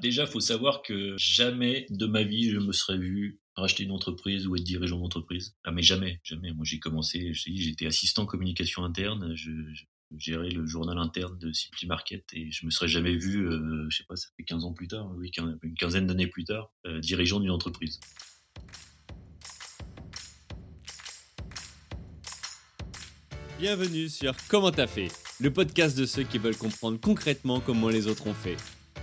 Déjà, il faut savoir que jamais de ma vie je me serais vu racheter une entreprise ou être dirigeant d'entreprise. Ah mais jamais, jamais. Moi j'ai commencé, j'étais assistant communication interne, je, gérais le journal interne de Simply Market et je me serais jamais vu, euh, je sais pas, ça fait 15 ans plus tard, oui, une quinzaine d'années plus tard, euh, dirigeant d'une entreprise. Bienvenue sur Comment t'as fait, le podcast de ceux qui veulent comprendre concrètement comment les autres ont fait.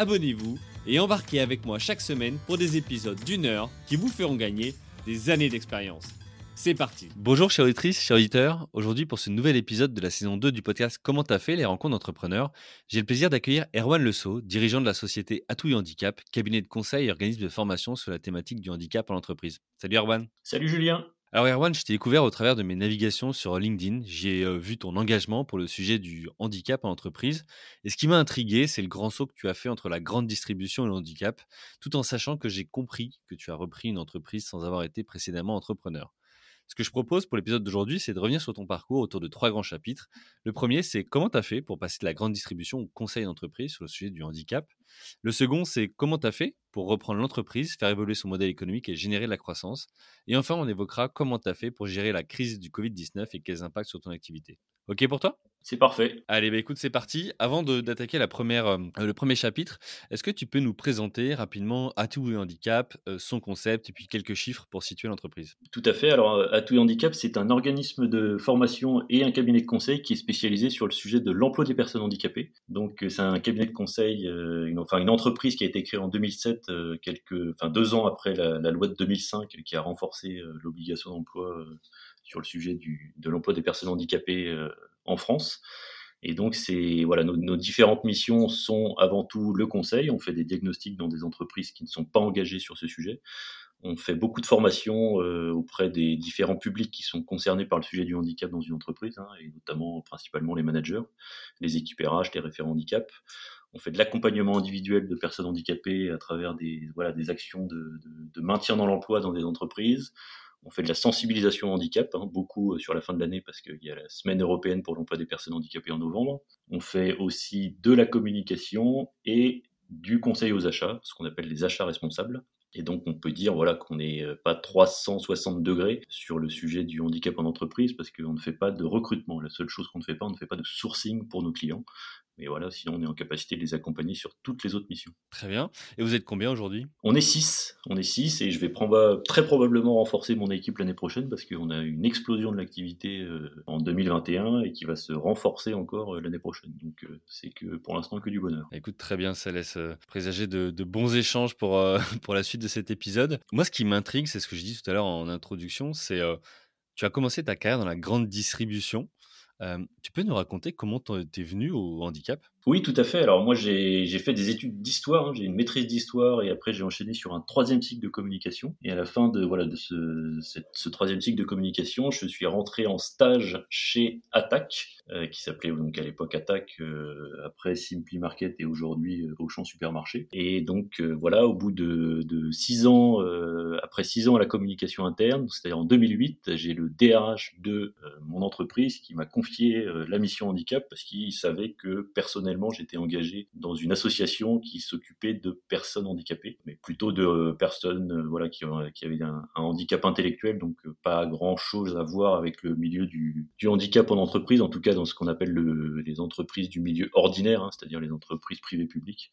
abonnez-vous et embarquez avec moi chaque semaine pour des épisodes d'une heure qui vous feront gagner des années d'expérience. C'est parti. Bonjour chers auditrices, chers auditeurs. Aujourd'hui pour ce nouvel épisode de la saison 2 du podcast Comment t'as fait les rencontres d'entrepreneurs, j'ai le plaisir d'accueillir Erwan Lesault, dirigeant de la société Atouille Handicap, cabinet de conseil et organisme de formation sur la thématique du handicap en entreprise. Salut Erwan. Salut Julien. Alors Erwan, je t'ai découvert au travers de mes navigations sur LinkedIn. J'ai euh, vu ton engagement pour le sujet du handicap en entreprise. Et ce qui m'a intrigué, c'est le grand saut que tu as fait entre la grande distribution et le handicap, tout en sachant que j'ai compris que tu as repris une entreprise sans avoir été précédemment entrepreneur. Ce que je propose pour l'épisode d'aujourd'hui, c'est de revenir sur ton parcours autour de trois grands chapitres. Le premier, c'est comment tu as fait pour passer de la grande distribution au conseil d'entreprise sur le sujet du handicap. Le second, c'est comment tu as fait pour reprendre l'entreprise, faire évoluer son modèle économique et générer de la croissance. Et enfin, on évoquera comment tu as fait pour gérer la crise du Covid-19 et quels impacts sur ton activité. OK pour toi? C'est parfait. Allez, bah écoute, c'est parti. Avant d'attaquer la première, euh, le premier chapitre, est-ce que tu peux nous présenter rapidement Atout et Handicap, euh, son concept et puis quelques chiffres pour situer l'entreprise? Tout à fait. Alors, euh, Atout et Handicap, c'est un organisme de formation et un cabinet de conseil qui est spécialisé sur le sujet de l'emploi des personnes handicapées. Donc, c'est un cabinet de conseil, une, enfin une entreprise qui a été créée en 2007, quelques, enfin deux ans après la, la, loi de 2005 qui a renforcé l'obligation d'emploi sur le sujet du, de l'emploi des personnes handicapées en France. Et donc, c'est voilà, nos, différentes missions sont avant tout le conseil. On fait des diagnostics dans des entreprises qui ne sont pas engagées sur ce sujet. On fait beaucoup de formations euh, auprès des différents publics qui sont concernés par le sujet du handicap dans une entreprise, hein, et notamment principalement les managers, les équipes RH, les référents handicap. On fait de l'accompagnement individuel de personnes handicapées à travers des, voilà, des actions de, de maintien dans l'emploi dans des entreprises. On fait de la sensibilisation au handicap, hein, beaucoup euh, sur la fin de l'année parce qu'il y a la semaine européenne pour l'emploi des personnes handicapées en novembre. On fait aussi de la communication et du conseil aux achats, ce qu'on appelle les achats responsables. Et donc, on peut dire voilà, qu'on n'est euh, pas 360 degrés sur le sujet du handicap en entreprise parce qu'on ne fait pas de recrutement. La seule chose qu'on ne fait pas, on ne fait pas de sourcing pour nos clients. Mais voilà, sinon on est en capacité de les accompagner sur toutes les autres missions. Très bien. Et vous êtes combien aujourd'hui? On est 6. On est 6 et je vais très probablement renforcer mon équipe l'année prochaine parce qu'on a une explosion de l'activité euh, en 2021 et qui va se renforcer encore euh, l'année prochaine. Donc euh, c'est que pour l'instant que du bonheur. Écoute, très bien, ça laisse présager de, bons échanges pour, pour la suite de cet épisode. Moi, ce qui m'intrigue, c'est ce que je dis tout à l'heure en introduction, c'est tu as commencé ta carrière dans la grande distribution tu peux nous raconter comment tu es venu au handicap? Oui, tout à fait. Alors moi, j'ai fait des études d'histoire, hein. j'ai une maîtrise d'histoire et après j'ai enchaîné sur un troisième cycle de communication. Et à la fin de, voilà, de ce, ce troisième cycle de communication, je suis rentré en stage chez Attac, euh, qui s'appelait donc à l'époque Attac, euh, après Simply Market et aujourd'hui euh, Auchan Supermarché. Et donc voilà, au bout de, de six ans, après six ans à la communication interne, c'est-à-dire en 2008, j'ai le DRH de mon entreprise qui m'a confié euh, la mission handicap parce qu'il savait que personnellement j'étais engagé dans une association qui s'occupait de personnes handicapées, mais plutôt de euh, personnes euh, voilà qui, qui avaient un, handicap intellectuel, donc pas grand chose à voir avec le milieu du, handicap en entreprise, en tout cas dans ce qu'on appelle les entreprises du milieu ordinaire, hein, c'est-à-dire les entreprises privées publiques.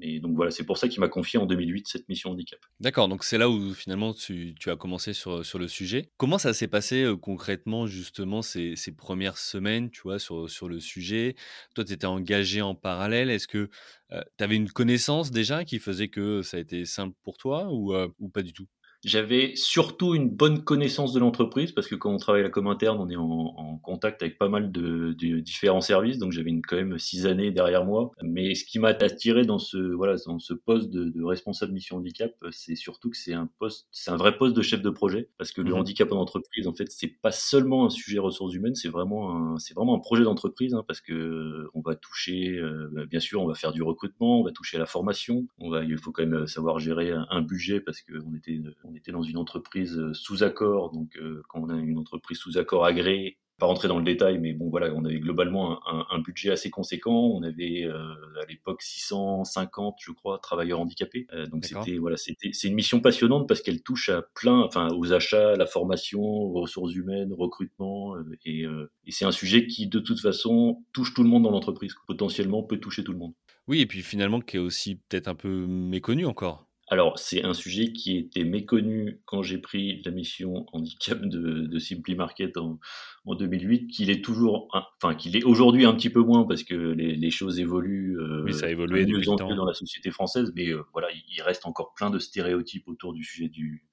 Et donc voilà, c'est pour ça qu'il m'a confié en 2008 cette mission handicap. D'accord, donc c'est là où finalement tu, as commencé sur, le sujet. Comment ça s'est passé euh, concrètement justement ces, premières semaines, tu vois, sur, le sujet? Toi, tu étais engagé en parallèle. Est-ce que euh, tu avais une connaissance déjà qui faisait que ça a été simple pour toi ou, euh, ou pas du tout? J'avais surtout une bonne connaissance de l'entreprise parce que quand on travaille à la com interne, on est en, contact avec pas mal de, différents services. Donc j'avais quand même six années derrière moi. Mais ce qui m'a attiré dans ce voilà dans ce poste de, responsable mission handicap, c'est surtout que c'est un poste, c'est un vrai poste de chef de projet parce que le mmh handicap en entreprise, en fait, c'est pas seulement un sujet ressources humaines, c'est vraiment un c'est vraiment un projet d'entreprise hein, parce que on va toucher, euh, bien sûr, on va faire du recrutement, on va toucher à la formation, on va il faut quand même savoir gérer un, un budget parce qu'on était on était dans une entreprise euh, sous accord, donc euh, quand on a une entreprise sous accord agréée, pas rentrer dans le détail, mais bon voilà, on avait globalement un, budget assez conséquent. On avait euh, à l'époque 650, je crois, travailleurs handicapés. donc c'était voilà, c'était c'est une mission passionnante parce qu'elle touche à plein, enfin aux achats, la formation, aux ressources humaines, au recrutement, et, et c'est un sujet qui de toute façon touche tout le monde dans l'entreprise. Potentiellement peut toucher tout le monde. Oui, et puis finalement qui est aussi peut-être un peu méconnu encore. Alors, c'est un sujet qui était méconnu quand j'ai pris la mission handicap de, de Simply Market en, 2008, qu'il est toujours, enfin, qu'il est aujourd'hui un petit peu moins parce que les, choses évoluent. Euh, oui, ça a évolué de plus en dans la société française, mais euh, voilà, il reste encore plein de stéréotypes autour du sujet du,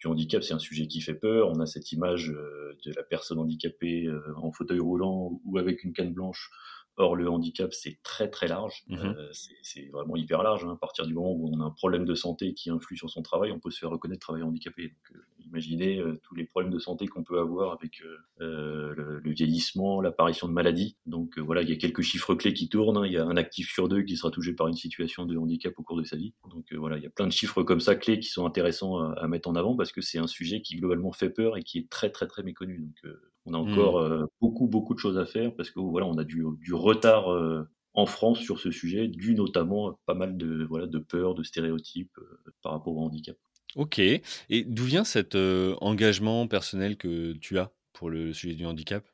du handicap. C'est un sujet qui fait peur. On a cette image euh, de la personne handicapée en fauteuil roulant ou avec une canne blanche Or, le handicap, c'est très très large. Mmh euh, c'est vraiment hyper large. Hein. À partir du moment où on a un problème de santé qui influe sur son travail, on peut se faire reconnaître travailleur handicapé. Donc, euh, imaginez euh, tous les problèmes de santé qu'on peut avoir avec le, vieillissement, l'apparition de maladies. Donc voilà, il y a quelques chiffres clés qui tournent. Hein. Il y a un actif sur deux qui sera touché par une situation de handicap au cours de sa vie. Donc voilà, il y a plein de chiffres comme ça clés qui sont intéressants à, à mettre en avant parce que c'est un sujet qui globalement fait peur et qui est très très très méconnu. Donc on a mmh. encore euh, beaucoup, beaucoup de choses à faire parce que voilà, on a du, du retard euh, en France sur ce sujet, dû notamment à pas mal de, voilà, de peurs, de stéréotypes euh, par rapport au handicap. Ok. Et d'où vient cet engagement personnel que tu as pour le sujet du handicap?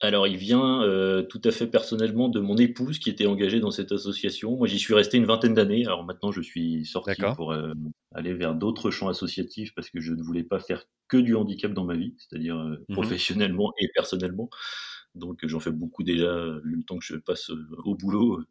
Alors, il vient euh, tout à fait personnellement de mon épouse qui était engagée dans cette association. Moi, j'y suis resté une vingtaine d'années. Alors maintenant, je suis sorti pour euh, aller vers d'autres champs associatifs parce que je ne voulais pas faire que du handicap dans ma vie, c'est-à-dire euh, mmh professionnellement et personnellement. Donc, j'en fais beaucoup déjà, le temps que je passe au boulot.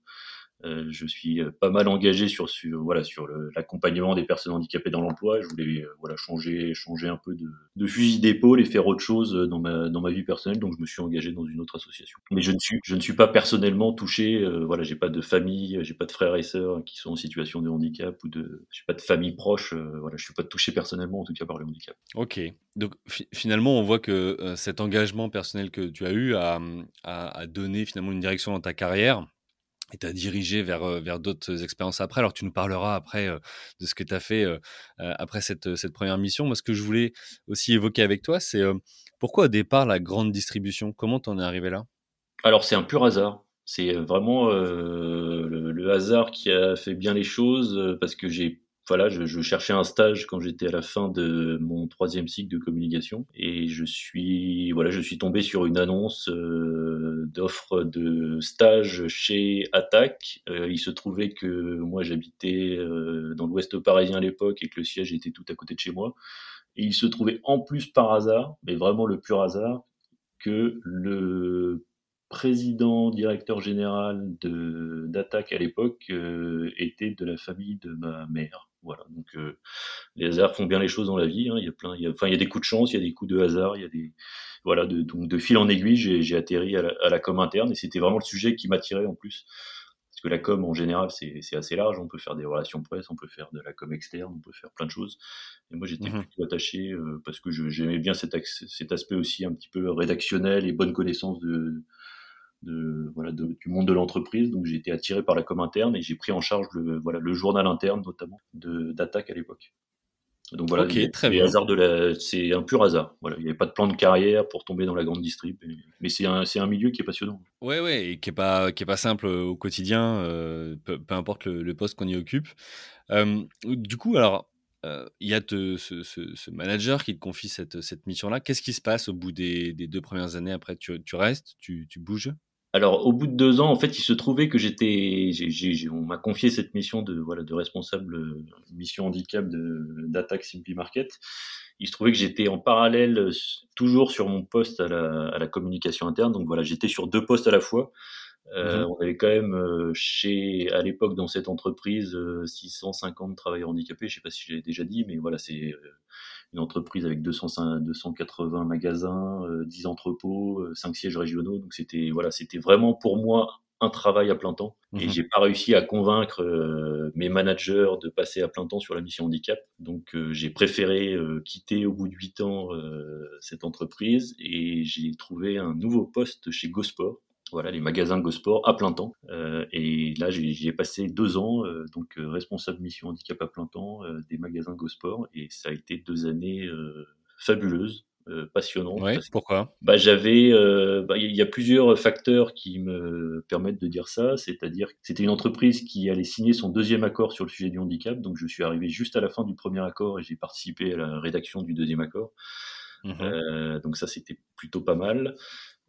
Euh, je suis euh, pas mal engagé sur, voilà sur l'accompagnement des personnes handicapées dans l'emploi. Je voulais euh, voilà changer changer un peu de, de fusil d'épaule et faire autre chose dans ma dans ma vie personnelle. Donc je me suis engagé dans une autre association. Mais je ne suis je ne suis pas personnellement touché. Euh, voilà, j'ai pas de famille, j'ai pas de frères et sœurs qui sont en situation de handicap ou de j'ai pas de famille proche. voilà, je suis pas touché personnellement en tout cas par le handicap. Ok. Donc finalement, on voit que cet engagement personnel que tu as eu a, a, a donné finalement une direction dans ta carrière et t'as dirigé vers, vers d'autres expériences après. Alors, tu nous parleras après de ce que tu as fait après cette, cette première mission. Moi, ce que je voulais aussi évoquer avec toi, c'est pourquoi au départ la grande distribution? Comment t'en es arrivé là? Alors, c'est un pur hasard. C'est vraiment le, hasard qui a fait bien les choses parce que j'ai voilà, je, je, cherchais un stage quand j'étais à la fin de mon troisième cycle de communication et je suis voilà, je suis tombé sur une annonce euh, d'offre de stage chez Attac. Euh, il se trouvait que moi j'habitais euh, dans l'Ouest parisien à l'époque et que le siège était tout à côté de chez moi. Et il se trouvait en plus par hasard, mais vraiment le pur hasard, que le président, directeur général de d'Attac à l'époque était de la famille de ma mère. Voilà, donc euh, les hasards font bien les choses dans la vie. Hein. Il y a plein, il y a, enfin il y a des coups de chance, il y a des coups de hasard, il y a des voilà, de, donc de fil en aiguille, j'ai atterri à la, à la, com interne et c'était vraiment le sujet qui m'attirait en plus. Parce que la com en général c'est assez large, on peut faire des relations presse, on peut faire de la com externe, on peut faire plein de choses. Et moi j'étais mmh plutôt attaché euh, parce que j'aimais bien cet, cet aspect aussi un petit peu rédactionnel et bonne connaissance de, de, voilà, du monde de l'entreprise. Donc j'ai été attiré par la com interne et j'ai pris en charge le, voilà, le journal interne notamment d'attaque à l'époque. Donc voilà, très bien. de la, c'est un pur hasard. Voilà, il n'y avait pas de plan de carrière pour tomber dans la grande distrib, mais c'est un, un milieu qui est passionnant. Ouais, ouais, et qui est pas, qui est pas simple au quotidien, euh, peu, importe le, poste qu'on y occupe. Euh, du coup, alors, euh, il y a ce, ce, manager qui te confie cette, cette mission-là. Qu'est-ce qui se passe au bout des, des deux premières années après? Tu, tu restes, tu, tu bouges? Alors, au bout de deux ans, en fait, il se trouvait que j'étais, on m'a confié cette mission de voilà de responsable euh, mission handicap d'attaque Simply Market. Il se trouvait que j'étais en parallèle euh, toujours sur mon poste à la, à la communication interne. Donc voilà, j'étais sur deux postes à la fois. Euh, mmh on avait quand même chez, à l'époque, dans cette entreprise, 650 travailleurs handicapés. Je sais pas si je l'ai déjà dit, mais voilà, c'est une entreprise avec 200, 280 magasins, 10 entrepôts, 5 sièges régionaux. Donc c'était voilà, c'était vraiment pour moi un travail à plein temps. Et mmh j'ai pas réussi à convaincre euh, mes managers de passer à plein temps sur la mission handicap. Donc euh, j'ai préféré euh, quitter au bout de huit ans cette entreprise et j'ai trouvé un nouveau poste chez GoSport. Voilà, les magasins GoSport à plein temps. et là, j'ai passé deux ans, donc responsable mission handicap à plein temps des magasins GoSport. Et ça a été deux années fabuleuses euh, passionnant. Ouais, pourquoi? bah, J'avais, euh, bah, il y a plusieurs facteurs qui me permettent de dire ça. C'est-à-dire que c'était une entreprise qui allait signer son deuxième accord sur le sujet du handicap. Donc je suis arrivé juste à la fin du premier accord et j'ai participé à la rédaction du deuxième accord. Mmh euh, donc ça c'était plutôt pas mal.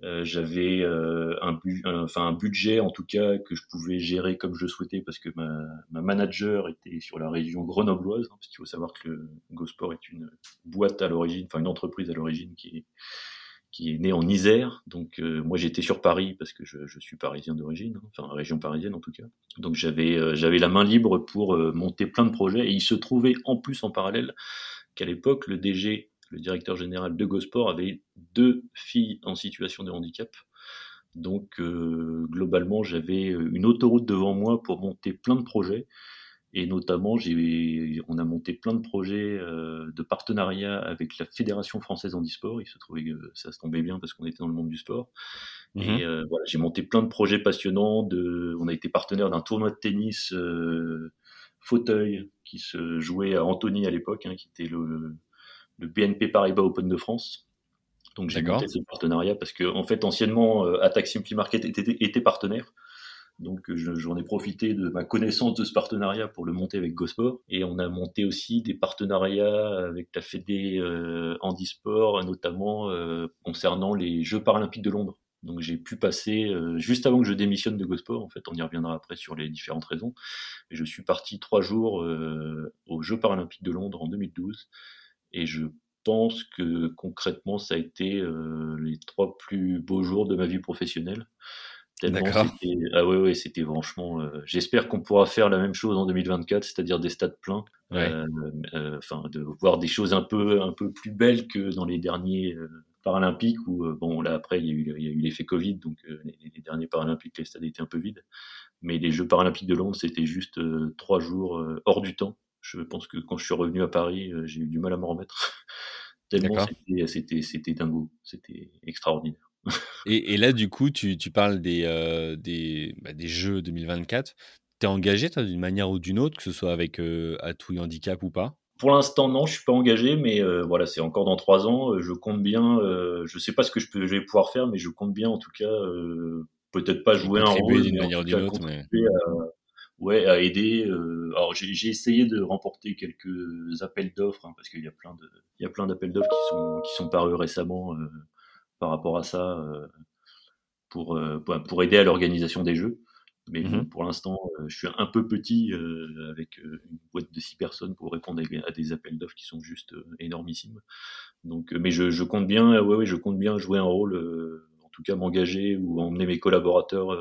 Euh, j'avais euh, un, enfin, un budget en tout cas que je pouvais gérer comme je souhaitais parce que ma, ma manager était sur la région grenobloise, hein, parce qu'il faut savoir que GoSport est une boîte à l'origine, enfin une entreprise à l'origine qui est, qui est née en Isère. Donc euh, moi j'étais sur Paris parce que je, je suis parisien d'origine, hein, enfin région parisienne en tout cas. Donc j'avais j'avais la main libre pour monter plein de projets et il se trouvait en plus en parallèle qu'à l'époque le DG le directeur général de Gosport avait deux filles en situation de handicap. Donc euh, globalement, j'avais une autoroute devant moi pour monter plein de projets. Et notamment, on a monté plein de projets euh, de partenariat avec la Fédération française handisport. Il se trouvait que ça se tombait bien parce qu'on était dans le monde du sport. Et mhm. euh, voilà, j'ai monté plein de projets passionnants. De, on a été partenaire d'un tournoi de tennis fauteuil qui se jouait à Antony à l'époque, hein, qui était le, le BNP Paribas Open de France. Donc j'ai monté ce partenariat parce que en fait anciennement euh, Attack Simply Market était, était partenaire. Donc j'en ai profité de ma connaissance de ce partenariat pour le monter avec GoSport. Et on a monté aussi des partenariats avec la Fédé euh, Handisport, notamment euh, concernant les Jeux paralympiques de Londres. Donc j'ai pu passer, euh, juste avant que je démissionne de GoSport, en fait on y reviendra après sur les différentes raisons, mais je suis parti trois jours aux Jeux paralympiques de Londres en 2012 et je pense que concrètement, ça a été euh, les trois plus beaux jours de ma vie professionnelle. D'accord. Ah ouais, ouais, c'était franchement. Euh, j'espère qu'on pourra faire la même chose en 2024, c'est-à-dire des stades pleins. Euh, enfin, de voir des choses un peu, un peu plus belles que dans les derniers Paralympiques où, bon, là après, il y a eu, eu l'effet Covid, donc les, les, derniers Paralympiques, les stades étaient un peu vides. Mais les Jeux Paralympiques de Londres, c'était juste trois jours hors du temps. Je pense que quand je suis revenu à Paris, euh, j'ai eu du mal à m'en remettre. Tellement c'était, dingo, c'était extraordinaire. et, là, du coup, tu, parles des, euh, des, bah, des Jeux 2024. Tu es engagé, toi, d'une manière ou d'une autre, que ce soit avec euh, Atout Handicap ou pas? Pour l'instant, non, je suis pas engagé, mais euh, voilà, c'est encore dans trois ans. Je compte bien. je sais pas ce que je, peux, je vais pouvoir faire, mais je compte bien, en tout cas, peut-être pas jouer un rôle, d'une manière ou d'une autre, mais ouais, à aider. Euh, alors j'ai essayé de remporter quelques appels d'offres hein, parce qu'il y a plein de, il y a plein d'appels d'offres qui sont qui sont parus récemment euh, par rapport à ça euh, pour pour aider à l'organisation des jeux. Mais mmh pour l'instant, je suis un peu petit avec une boîte de six personnes pour répondre à des appels d'offres qui sont juste énormissimes. Donc, mais je, je compte bien, ouais, ouais, je compte bien jouer un rôle, en tout cas m'engager ou emmener mes collaborateurs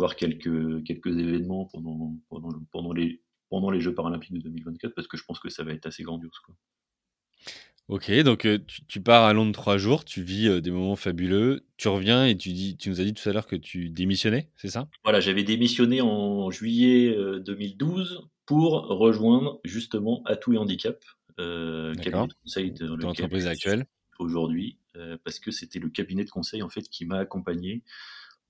voir quelques, quelques événements pendant, pendant, pendant, les, pendant les Jeux paralympiques de 2024 parce que je pense que ça va être assez grandiose. Quoi. Ok, donc euh, tu, pars à Londres trois jours, tu vis euh, des moments fabuleux, tu reviens et tu, dis, tu nous as dit tout à l'heure que tu démissionnais, c'est ça? Voilà, j'avais démissionné en juillet 2012 euh, pour rejoindre justement Atout et Handicap, cabinet de conseil de l'entreprise actuelle aujourd'hui, parce que c'était le cabinet de conseil en fait qui m'a accompagné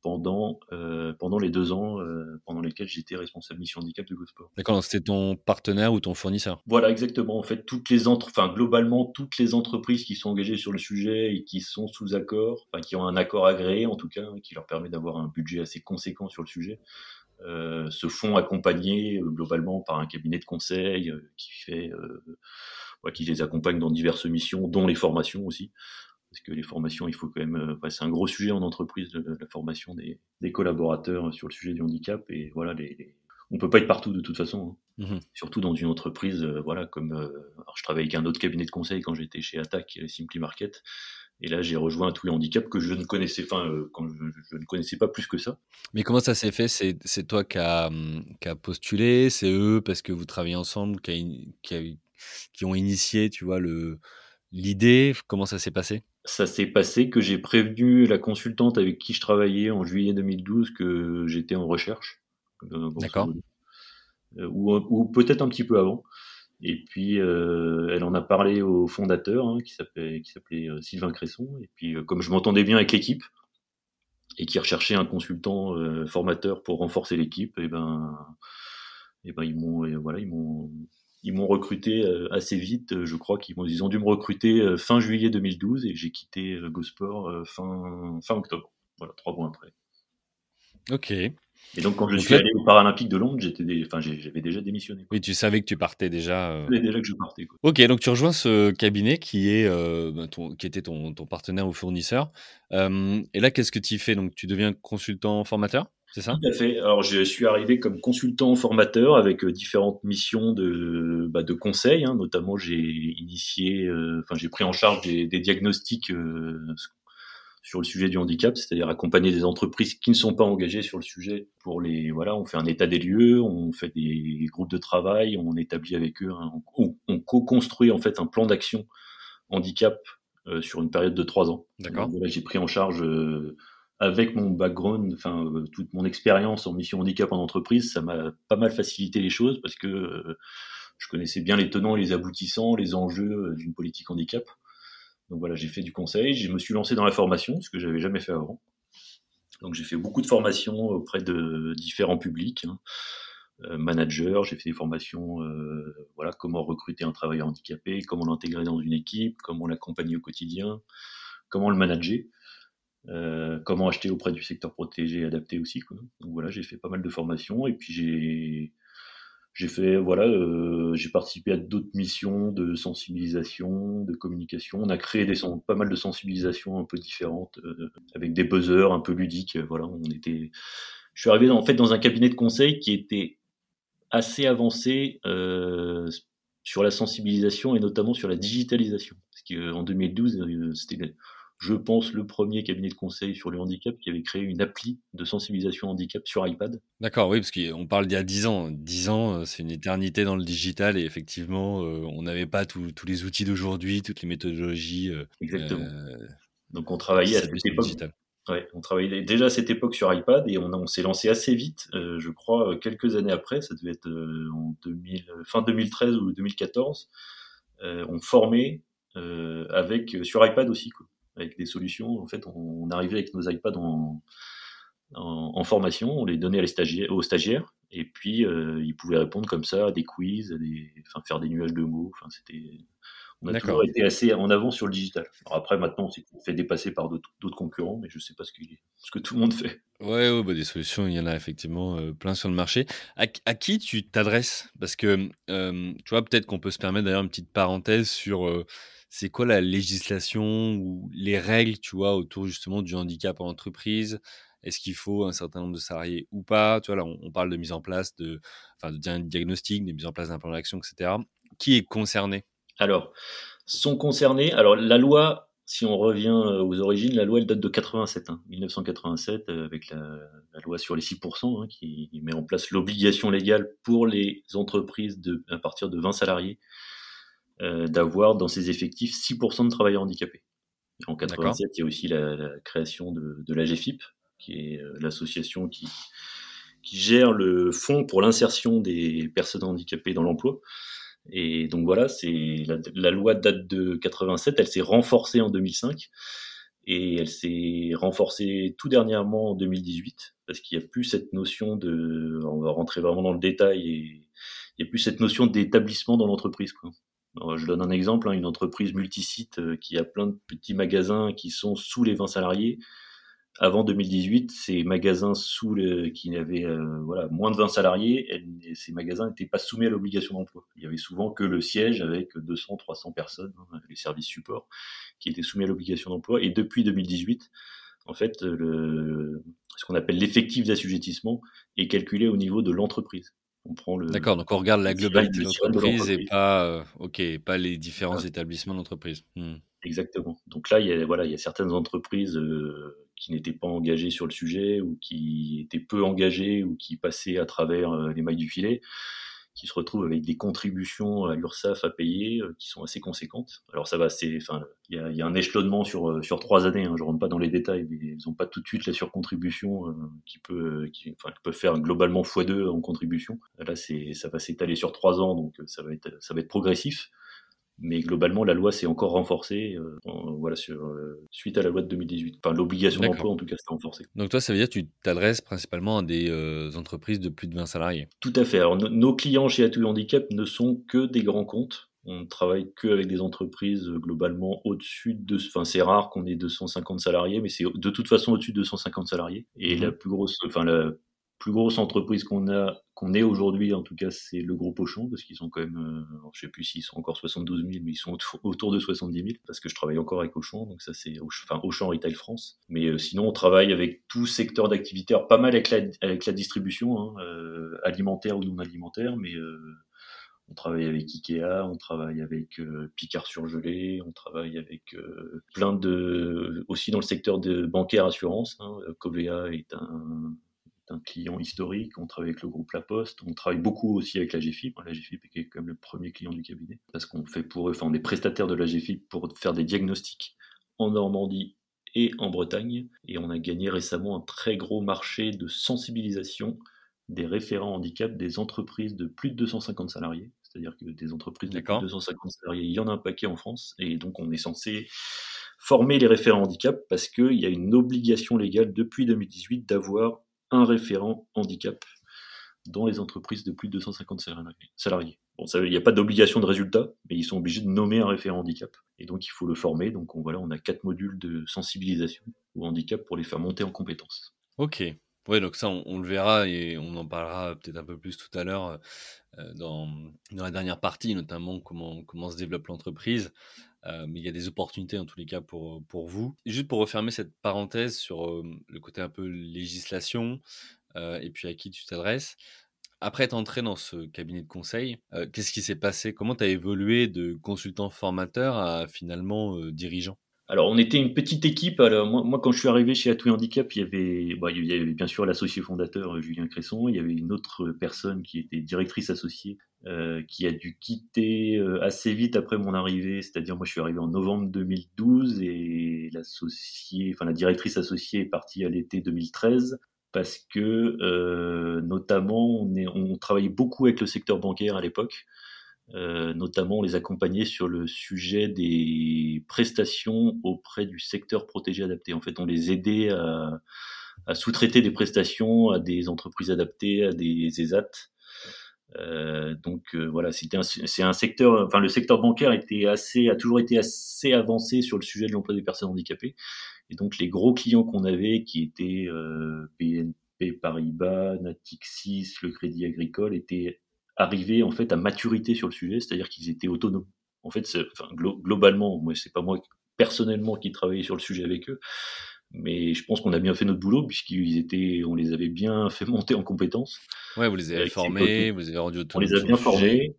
pendant, euh, pendant les deux ans euh, pendant lesquels j'étais responsable mission handicap de GoSport. D'accord, c'était ton partenaire ou ton fournisseur Voilà, exactement. En fait, toutes les entre... enfin, globalement, toutes les entreprises qui sont engagées sur le sujet et qui sont sous accord, enfin, qui ont un accord agréé en tout cas, qui leur permet d'avoir un budget assez conséquent sur le sujet, euh, se font accompagner euh, globalement par un cabinet de conseil euh, qui fait, ouais, qui les accompagne dans diverses missions, dont les formations aussi parce que les formations, il faut quand même, euh, c'est un gros sujet en entreprise, la formation des, collaborateurs sur le sujet du handicap, et voilà, les, on peut pas être partout de toute façon, hein. mmh surtout dans une entreprise, euh, voilà, comme, euh, alors je travaillais avec un autre cabinet de conseil quand j'étais chez Attac, Simply Market, Et là, j'ai rejoint tous les handicaps que je ne connaissais, enfin, quand je, ne connaissais pas plus que ça. Mais comment ça s'est fait? C'est, toi qui as hum, qui a postulé? C'est eux parce que vous travaillez ensemble qui, qui, qui ont initié, tu vois, le, l'idée? Comment ça s'est passé? Ça s'est passé que j'ai prévenu la consultante avec qui je travaillais en juillet 2012 que j'étais en recherche. D'accord. Ou, ou peut-être un petit peu avant. Et puis, euh, elle en a parlé au fondateur, hein, qui s'appelait, euh, Sylvain Cresson. Et puis, euh, comme je m'entendais bien avec l'équipe, et qui recherchait un consultant formateur pour renforcer l'équipe, et ben, et ben ils m'ont, voilà, ils m'ont, ils m'ont recruté assez vite. Je crois qu'ils ils ont dû me recruter fin juillet 2012 et j'ai quitté GoSport fin, fin octobre. Voilà, trois mois après. Ok. Et donc, quand je suis allé au Paralympique de Londres, j'étais enfin, j'avais déjà démissionné. Oui, tu savais que tu partais déjà. Euh... Je savais déjà que je partais. Quoi. Ok, donc tu rejoins ce cabinet qui, est, euh, bah, ton, qui était ton, ton, partenaire ou fournisseur. Euh, et là, qu'est-ce que tu fais? Donc, tu deviens consultant formateur? C'est ça? Tout à fait. Alors, je suis arrivé comme consultant formateur avec euh, différentes missions de, bah, de conseil. Hein. Notamment, j'ai initié, euh, enfin, j'ai pris en charge des, des diagnostics, euh, sur le sujet du handicap, c'est-à-dire accompagner des entreprises qui ne sont pas engagées sur le sujet pour les voilà, on fait un état des lieux, on fait des groupes de travail, on établit avec eux, on, co-construit en fait un plan d'action handicap euh, sur une période de trois ans. D'accord. Là, j'ai pris en charge avec mon background, enfin euh, toute mon expérience en mission handicap en entreprise, ça m'a pas mal facilité les choses parce que je connaissais bien les tenants et les aboutissants, les enjeux d'une politique handicap. Donc voilà, j'ai fait du conseil, je me suis lancé dans la formation, ce que j'avais jamais fait avant. Donc j'ai fait beaucoup de formations auprès de différents publics, hein. euh, managers, j'ai fait des formations, euh, voilà, comment recruter un travailleur handicapé, comment l'intégrer dans une équipe, comment l'accompagner au quotidien, comment le manager, euh, comment acheter auprès du secteur protégé adapté aussi. Donc voilà, j'ai fait pas mal de formations et puis j'ai fait, voilà, euh, j'ai participé à d'autres missions de sensibilisation, de communication. On a créé pas mal de sensibilisations un peu différentes, euh, avec des buzzers un peu ludiques. Voilà, on était. Je suis arrivé en fait dans un cabinet de conseil qui était assez avancé sur la sensibilisation et notamment sur la digitalisation. Parce qu'en 2012, c'était je pense, le premier cabinet de conseil sur le handicap qui avait créé une appli de sensibilisation handicap sur iPad. D'accord, oui, parce qu'on parle d'il y a 10 ans. 10 ans, euh, c'est une éternité dans le digital et effectivement, euh, on n'avait pas tous les outils d'aujourd'hui, toutes les méthodologies. Euh, Exactement. Donc on travaillait à cette époque. Ouais, on travaillait déjà à cette époque sur iPad et on, on s'est lancé assez vite, je crois, quelques années après, ça devait être en 2000, fin 2013 ou 2014, on formait avec, sur iPad aussi. Quoi avec des solutions. En fait, on, arrivait avec nos iPads en, en, formation, on les donnait aux stagiaires, et puis euh, ils pouvaient répondre comme ça à des quiz, des, enfin, faire des nuages de mots. Enfin, c'était, on a toujours été assez en avant sur le digital. Alors après, maintenant, c'est fait dépasser par d'autres concurrents, mais je ne sais pas ce que, ce que tout le monde fait. Ouais, ouais bah, des solutions, il y en a effectivement euh, plein sur le marché. À, qui tu t'adresses? Parce que, euh, tu vois, peut-être qu'on peut se permettre d'ailleurs une petite parenthèse sur c'est quoi la législation ou les règles, tu vois, autour justement du handicap en entreprise? Est-ce qu'il faut un certain nombre de salariés ou pas? Tu vois, là, on, parle de mise en place de, enfin, de diagnostic, de mise en place d'un plan d'action, etc. Qui est concerné? Alors, sont concernés. Alors, la loi, si on revient euh, aux origines, la loi, elle date de 87, 1987, hein, avec la, loi sur les 6%, hein, qui met en place l'obligation légale pour les entreprises de, à partir de 20 salariés euh, d'avoir dans ses effectifs 6% de travailleurs handicapés. En 87, il y a aussi la, création de, de l'AGFIP, qui est euh, l'association qui, qui gère le fonds pour l'insertion des personnes handicapées dans l'emploi. Et donc voilà, c'est la, la, loi date de 87, elle s'est renforcée en 2005 et elle s'est renforcée tout dernièrement en 2018 parce qu'il n'y a plus cette notion de, on va rentrer vraiment dans le détail et il n'y a plus cette notion d'établissement dans l'entreprise. Je donne un exemple, hein, une entreprise multisite euh, qui a plein de petits magasins qui sont sous les 20 salariés. Avant 2018, ces magasins sous le, qui avaient euh, voilà, moins de 20 salariés, ces magasins n'étaient pas soumis à l'obligation d'emploi. Il y avait souvent que le siège avec 200, 300 personnes, hein, les services support, qui étaient soumis à l'obligation d'emploi. Et depuis 2018, en fait, ce qu'on appelle l'effectif d'assujettissement est calculé au niveau de l'entreprise. D'accord, donc on regarde la globalité de l'entreprise et pas, euh, ok, pas les différents établissements d'entreprise. Hmm. Exactement. Donc là, il y a, voilà, il y a certaines entreprises qui n'étaient pas engagées sur le sujet ou qui étaient peu engagées ou qui passaient à travers les mailles du filet qui se retrouvent avec des contributions à l'URSSAF à payer euh, qui sont assez conséquentes. Alors ça va, c'est, enfin, il y a, un échelonnement sur euh, sur trois années. Hein, je rentre pas dans les détails, mais ils n'ont pas tout de suite la surcontribution euh, qui peut, qui, enfin, qui peut faire globalement x2 en contribution. Là, c'est, ça va s'étaler sur trois ans, donc ça va être, ça va être progressif mais globalement, la loi s'est encore renforcée euh, voilà, sur, euh, suite à la loi de 2018. Enfin, l'obligation d'emploi, en tout cas, s'est renforcée. Donc, toi, ça veut dire que tu t'adresses principalement à des euh, entreprises de plus de 20 salariés? Tout à fait. Alors, nos clients chez Atout Handicap ne sont que des grands comptes. On ne travaille que avec des entreprises globalement au-dessus de. Enfin, c'est rare qu'on ait 250 salariés, mais c'est de toute façon au-dessus de 250 salariés. Et mmh la plus grosse, enfin, la, plus grosse entreprise qu'on a, qu'on ait aujourd'hui, en tout cas, c'est le groupe Auchan, parce qu'ils sont quand même, euh, je sais plus s'ils sont encore 72 000, mais ils sont autour de 70 000, parce que je travaille encore avec Auchan, donc ça c'est, enfin, Auchan Retail France. Mais euh, sinon, on travaille avec tout secteur d'activité, pas mal avec la, distribution, hein, euh, alimentaire ou non alimentaire, mais on travaille avec Ikea, on travaille avec Picard surgelé, on travaille avec plein de, aussi dans le secteur de bancaire assurance. Hein, Covea est un un client historique, on travaille avec le groupe La Poste, on travaille beaucoup aussi avec la GFIP. La GFIP est quand même le premier client du cabinet, parce qu'on fait pour eux, enfin on est prestataire de la GFIP pour faire des diagnostics en Normandie et en Bretagne. Et on a gagné récemment un très gros marché de sensibilisation des référents handicap des entreprises de plus de 250 salariés. C'est-à-dire que des entreprises de plus de 250 salariés, il y en a un paquet en France. Et donc on est censé former les référents handicap parce qu'il y a une obligation légale depuis 2018 d'avoir un référent handicap dans les entreprises de plus de 250 salariés. Il n'y a pas d'obligation de résultat, mais ils sont obligés de nommer un référent handicap. Et donc, il faut le former. Donc, on, voilà, on a quatre modules de sensibilisation au handicap pour les faire monter en compétences. Ok. Oui, donc ça, on, le verra et on en parlera peut-être un peu plus tout à l'heure euh, dans, la dernière partie, notamment comment se développe l'entreprise. Euh, mais il y a des opportunités en tous les cas pour, pour vous. Juste pour refermer cette parenthèse sur euh, le côté un peu législation euh, et puis à qui tu t'adresses. Après être entré dans ce cabinet de conseil, qu'est-ce qui s'est passé? Comment tu as évolué de consultant formateur à finalement dirigeant? Alors, on était une petite équipe. Alors, moi, quand je suis arrivé chez Atout Handicap, il y, avait, bah, il y avait bien sûr l'associé fondateur Julien Cresson. Il y avait une autre personne qui était directrice associée euh, qui a dû quitter euh, assez vite après mon arrivée, c'est-à-dire moi je suis arrivé en novembre 2012 et l'associé, enfin la directrice associée est partie à l'été 2013 parce que euh, notamment on, travaillait beaucoup avec le secteur bancaire à l'époque, notamment on les accompagnait sur le sujet des prestations auprès du secteur protégé adapté. En fait, on les aidait à sous-traiter des prestations à des entreprises adaptées, à des ESAT. Euh, donc euh, voilà, c'était c'est un secteur, enfin le secteur bancaire était assez, a toujours été assez avancé sur le sujet de l'emploi des personnes handicapées. Et donc les gros clients qu'on avait, qui étaient euh, BNP Paribas, Natixis, le Crédit Agricole, étaient arrivés en fait à maturité sur le sujet, c'est-à-dire qu'ils étaient autonomes. En fait, globalement, moi c'est pas moi personnellement qui travaillais sur le sujet avec eux, mais je pense qu'on a bien fait notre boulot puisqu'ils étaient, on les avait bien fait monter en compétences. Ouais, vous les avez formés, vous les avez rendus On les a bien formés,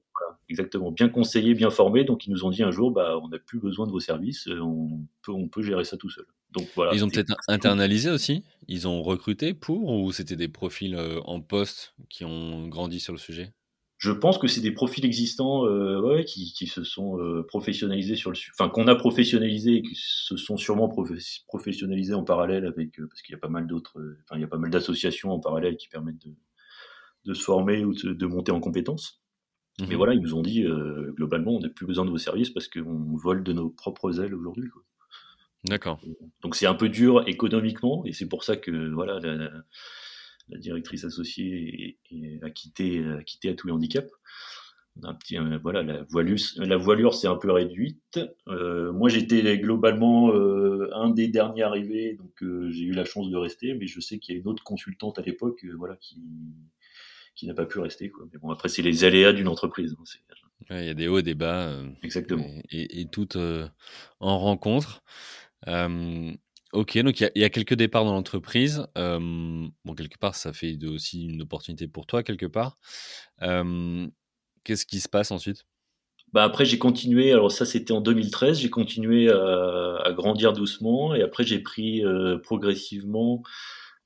exactement, bien conseillés, bien formés. Donc ils nous ont dit un jour, bah, on n'a plus besoin de vos services, euh, on peut, on peut gérer ça tout seul. Donc voilà. Ils ont peut-être internalisé aussi? Ils ont recruté pour ou c'était des profils euh, en poste qui ont grandi sur le sujet? Je pense que c'est des profils existants euh, ouais, qui, qui, se sont euh, professionnalisés sur le enfin qu'on a professionnalisé et qui se sont sûrement professionnalisés en parallèle avec euh, parce qu'il y a pas mal d'autres euh, enfin il y a pas mal d'associations en parallèle qui permettent de, de se former ou de, de monter en compétences. Mmh mais voilà ils nous ont dit euh, globalement on n'a plus besoin de vos services parce qu'on vole de nos propres ailes aujourd'hui d'accord. Donc c'est un peu dur économiquement et c'est pour ça que voilà la, la directrice associée a quitté, a quitté à tous les handicaps. Un petit, euh, voilà, la voilure, la voilure s'est un peu réduite. Euh, moi, j'étais globalement euh, un des derniers arrivés, donc j'ai eu la chance de rester, mais je sais qu'il y a une autre consultante à l'époque, voilà, qui qui n'a pas pu rester. Quoi. Mais bon, après, c'est les aléas d'une entreprise. Hein, il y a des hauts et des bas. Exactement. Et, et, toutes en rencontre. Ok, donc il y, a quelques départs dans l'entreprise. bon, quelque part, ça fait aussi une opportunité pour toi, quelque part. Qu'est-ce qui se passe ensuite? Bah après j'ai continué, alors ça c'était en 2013, j'ai continué à, grandir doucement et après j'ai pris euh, progressivement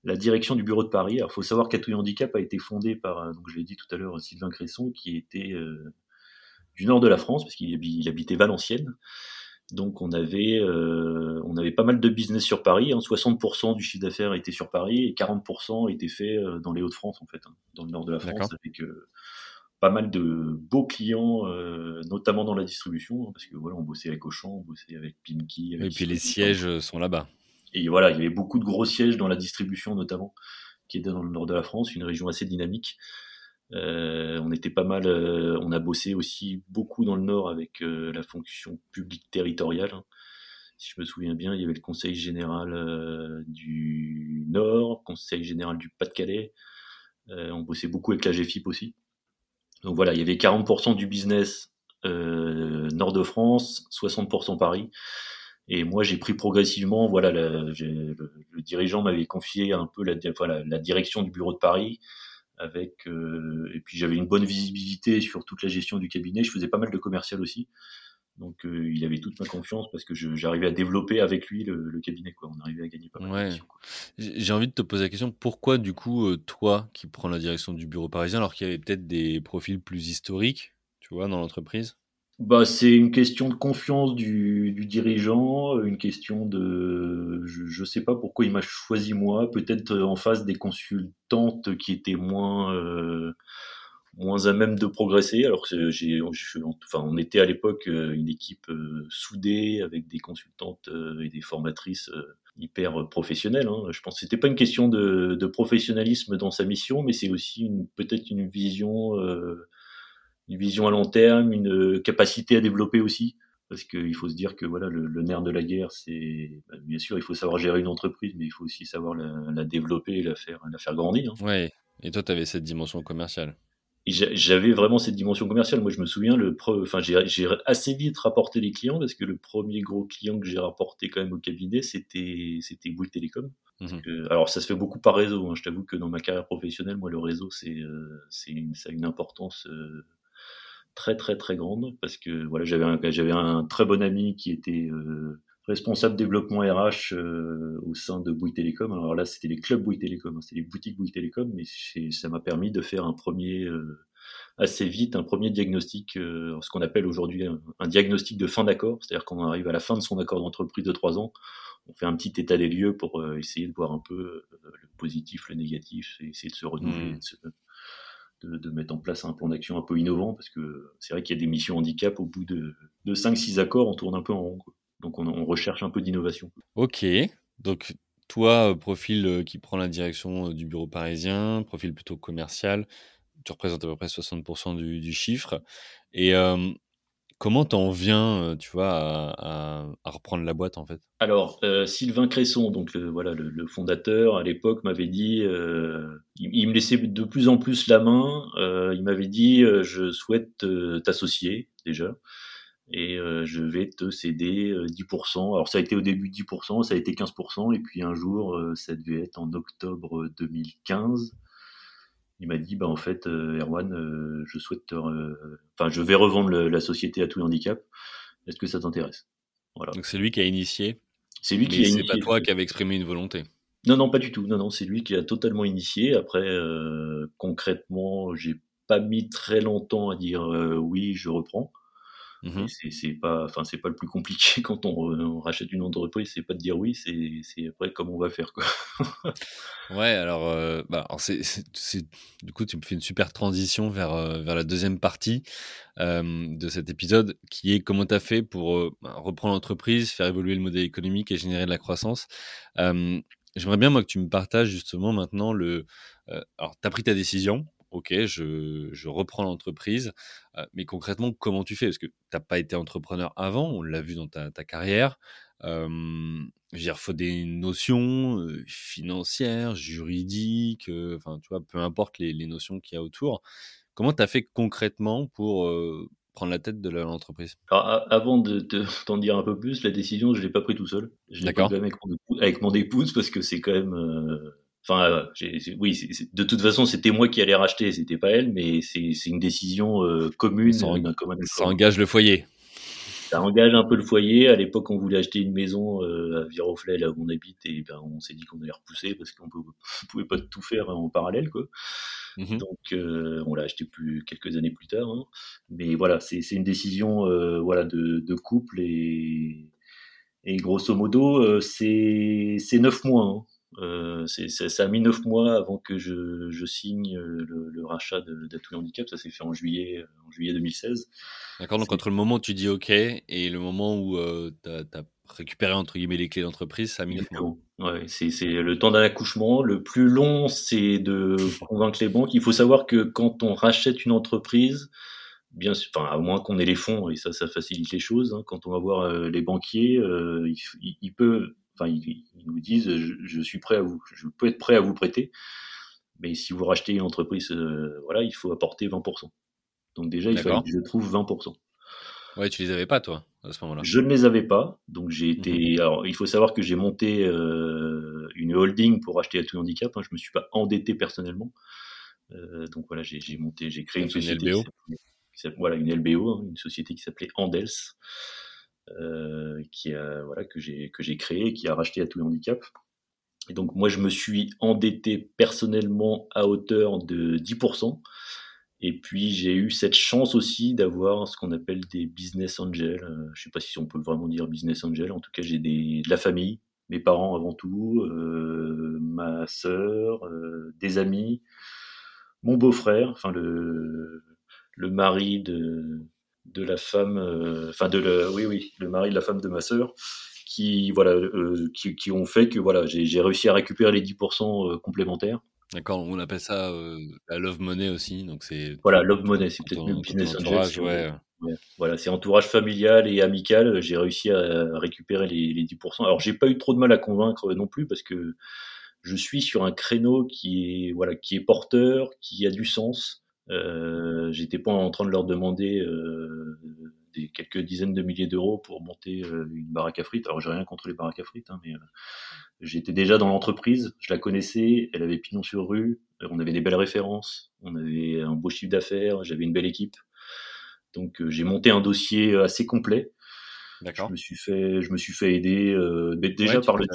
la direction du bureau de Paris. Alors faut savoir qu'Atouille Handicap a été fondé par, euh, donc je l'ai dit tout à l'heure, Sylvain Cresson qui était euh, du nord de la France parce qu'il habitait Valenciennes. Donc on avait, on avait pas mal de business sur Paris. 60% hein. du chiffre d'affaires était sur Paris et 40% était fait dans les Hauts-de-France en fait, hein, dans le nord de la France avec pas mal de beaux clients, euh, notamment dans la distribution, hein, parce que voilà, on bossait avec Auchan, on bossait avec Pinky. et puis les sièges sont là-bas. Et voilà, il y avait beaucoup de gros sièges dans la distribution notamment, qui est dans le nord de la France, une région assez dynamique. Euh, on était pas mal, euh, on a bossé aussi beaucoup dans le nord avec la fonction publique territoriale. Hein. Si je me souviens bien, il y avait le Conseil général du Nord, Conseil général du Pas-de-Calais. on bossait beaucoup avec la GFIP aussi. Donc voilà, il y avait 40% du business euh, nord de France, 60% Paris. Et moi, j'ai pris progressivement, voilà, le, dirigeant m'avait confié un peu la, direction du bureau de Paris, avec, euh, et puis j'avais une bonne visibilité sur toute la gestion du cabinet. Je faisais pas mal de commercial aussi. Donc euh, il avait toute ma confiance parce que j'arrivais à développer avec lui le, cabinet. Quoi. On arrivait à gagner pas mal J'ai envie de te poser la question, pourquoi du coup euh, toi qui prends la direction du bureau parisien alors qu'il y avait peut-être des profils plus historiques, tu vois, dans l'entreprise? Bah, c'est une question de confiance du, dirigeant, une question de, je, ne sais pas pourquoi il m'a choisi moi, peut-être en face des consultantes qui étaient moins, euh, moins à même de progresser. Alors que j'ai, enfin, on était à l'époque euh, une équipe euh, soudée avec des consultantes euh, et des formatrices hyper professionnelles. Hein. Je pense que c'était pas une question de, de, professionnalisme dans sa mission, mais c'est aussi peut-être une vision, une vision à long terme, une capacité à développer aussi. Parce qu'il faut se dire que voilà, le, nerf de la guerre, c'est bah, bien sûr, il faut savoir gérer une entreprise, mais il faut aussi savoir la, développer et la faire, la faire grandir. Hein. Ouais. Et toi, tu avais cette dimension commerciale? J'avais vraiment cette dimension commerciale. Moi, je me souviens, le enfin, j'ai assez vite rapporté les clients parce que le premier gros client que j'ai rapporté quand même au cabinet, c'était c'était Bouygues Télécom. Mhm. alors, ça se fait beaucoup par réseau. Hein. Je t'avoue que dans ma carrière professionnelle, moi, le réseau, c'est euh, c'est une, ça a une importance euh, très très très grande parce que voilà, j'avais un j'avais un très bon ami qui était euh, responsable développement RH euh, au sein de Bouygues Télécom. Alors là, c'était les clubs Bouygues Télécom, hein, c'était les boutiques Bouygues Télécom, mais ça m'a permis de faire un premier, euh, assez vite, un premier diagnostic, euh, ce qu'on appelle aujourd'hui un, diagnostic de fin d'accord, c'est-à-dire qu'on arrive à la fin de son accord d'entreprise de trois ans, on fait un petit état des lieux pour essayer de voir un peu le positif, le négatif, et essayer de se renouveler, mmh. de, mettre en place un plan d'action un peu innovant, parce que c'est vrai qu'il y a des missions handicap, au bout de, de 5-6 accords, on tourne un peu en rond. Donc on, recherche un peu d'innovation. Ok, donc toi, euh, profil euh, qui prend la direction euh, du bureau parisien, profil plutôt commercial, tu représentes à peu près 60% du, chiffre. Et comment t'en viens, tu vois, à, reprendre la boîte en fait? Alors, Sylvain Cresson, donc voilà, le, fondateur, à l'époque, m'avait dit, il, me laissait de plus en plus la main. il m'avait dit, je souhaite t'associer déjà et euh, je vais te céder 10%. Euh, Alors ça a été au début 10%, ça a été 15%, et puis un jour, euh, ça devait être en octobre 2015. Il m'a dit, bah en fait, Erwan, je souhaite, enfin, je vais revendre la société à tout handicap. Est-ce que ça t'intéresse? Voilà. Donc c'est lui qui a initié. C'est lui qui a initié. C'est pas toi qui avait exprimé une volonté. Non, non, pas du tout. Non, non, c'est lui qui a totalement initié. Après, concrètement, j'ai pas mis très longtemps à dire oui, je reprends. Mmh c'est pas, enfin c'est pas le plus compliqué quand on, rachète une entreprise, c'est pas de dire oui, c'est après comment on va faire quoi. ouais, alors, euh, bah, c'est, du coup tu me fais une super transition vers euh, vers la deuxième partie de cet épisode, qui est comment tu as fait pour euh, bah, reprendre l'entreprise, faire évoluer le modèle économique et générer de la croissance. J'aimerais bien moi que tu me partages justement maintenant le, alors tu as pris ta décision, ok, je, reprends l'entreprise, euh, mais concrètement, comment tu fais? Parce que tu n'as pas été entrepreneur avant, on l'a vu dans ta, carrière. je veux dire, il faut des notions euh, financières, juridiques, euh, enfin, tu vois, peu importe les, notions qu'il y a autour. Comment tu as fait concrètement pour prendre la tête de l'entreprise? Avant de t'en dire un peu plus, la décision, je ne l'ai pas pris tout seul. Je l'ai pris avec mon, avec mon épouse parce que c'est quand même Enfin, oui, de toute façon, c'était moi qui allais racheter, c'était pas elle, mais c'est une décision commune. Ça, ça engage le foyer ça engage un peu le foyer. À l'époque, on voulait acheter une maison euh, à Viroflay, là où on habite, et ben, on s'est dit qu'on allait repousser parce qu'on ne pouvait pas tout faire en parallèle. Quoi. Mmh Donc, euh, on l'a acheté plus, quelques années plus tard. Hein. Mais voilà, c'est une décision euh, voilà, de, de, couple et, et grosso modo, c'est neuf mois. Hein. Euh, ça a mis neuf mois avant que je, je signe le, le rachat d'Atout Handicap. Ça s'est fait en juillet, en juillet 2016. D'accord, donc entre le moment où tu dis OK et le moment où euh, tu as, récupéré entre guillemets les clés d'entreprise, ça a mis mois. Ouais, c'est le temps d'un accouchement. Le plus long, c'est de convaincre les banques. Il faut savoir que quand on rachète une entreprise, bien sûr, enfin, à moins qu'on ait les fonds, et ça, ça facilite les choses. Hein, quand on va voir euh, les banquiers, euh, ils, peuvent, enfin, ils, nous disent, je, suis prêt à vous, je peux être prêt à vous prêter, mais si vous rachetez une entreprise, voilà, il faut apporter 20%. Donc déjà, il fallait que je trouve 20%. Ouais, tu les avais pas, toi, à ce moment-là Je ne les avais pas. Donc j'ai été. Mhm. Alors, il faut savoir que j'ai monté euh, une holding pour acheter à tout handicap. Hein. Je me suis pas endetté personnellement. Euh, donc voilà, j'ai monté, j'ai créé une société. LBO. voilà, une LBO, hein, une société qui s'appelait Andels, euh, qui a, voilà, que j'ai que j'ai créé, qui a racheté à tout handicap. Et donc moi, je me suis endetté personnellement à hauteur de 10%. Et puis j'ai eu cette chance aussi d'avoir ce qu'on appelle des business angels. Euh, je sais pas si on peut vraiment dire business angel. En tout cas, j'ai de la famille, mes parents avant tout, euh, ma sœur, euh, des amis, mon beau-frère, enfin le, le mari de, de la femme, enfin de le, oui oui, le mari de la femme de ma sœur, qui voilà, qui, qui, ont fait que voilà, j'ai réussi à récupérer les 10% complémentaires. D'accord, on appelle ça la love money aussi. Donc c'est voilà, love money, c'est peut-être mieux business angel. Ouais. Voilà, c'est entourage familial et amical. J'ai réussi à récupérer les, les 10%. Alors j'ai pas eu trop de mal à convaincre non plus parce que je suis sur un créneau qui est voilà, qui est porteur, qui a du sens. Euh, J'étais pas en train de leur demander euh, des quelques dizaines de milliers d'euros pour monter une baraque à frites. Alors j'ai rien contre les baraques à frites, hein, mais J'étais déjà dans l'entreprise, je la connaissais, elle avait pignon sur rue, on avait des belles références, on avait un beau chiffre d'affaires, j'avais une belle équipe. Donc euh, j'ai monté un dossier euh, assez complet je me suis fait, je me suis fait aider euh, déjà par le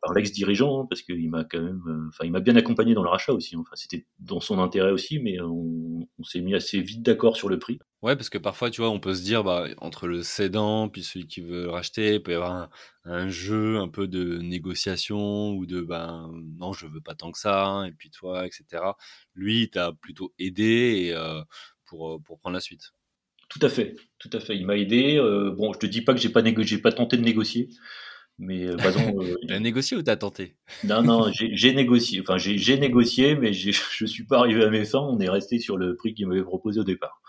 par, l'ex-dirigeant hein, parce qu'il m'a quand même, euh, enfin il m'a bien accompagné dans le rachat aussi. Hein. Enfin c'était dans son intérêt aussi, mais on, s'est mis assez vite d'accord sur le prix. Ouais, parce que parfois tu vois, on peut se dire bah entre le cédant puis celui qui veut racheter, il peut y avoir un, jeu un peu de négociation ou de ben non je veux pas tant que ça hein, et puis toi etc. Lui il t'a plutôt aidé euh, pour pour prendre la suite. Tout à fait, tout à fait. Il m'a aidé. Euh, bon, je te dis pas que j'ai pas négocié, pas tenté de négocier, mais euh, euh t'as négocié ou t'as tenté? Non, non, j'ai négocié. Enfin, j'ai négocié, mais je suis pas arrivé à mes fins. On est resté sur le prix qu'il m'avait proposé au départ.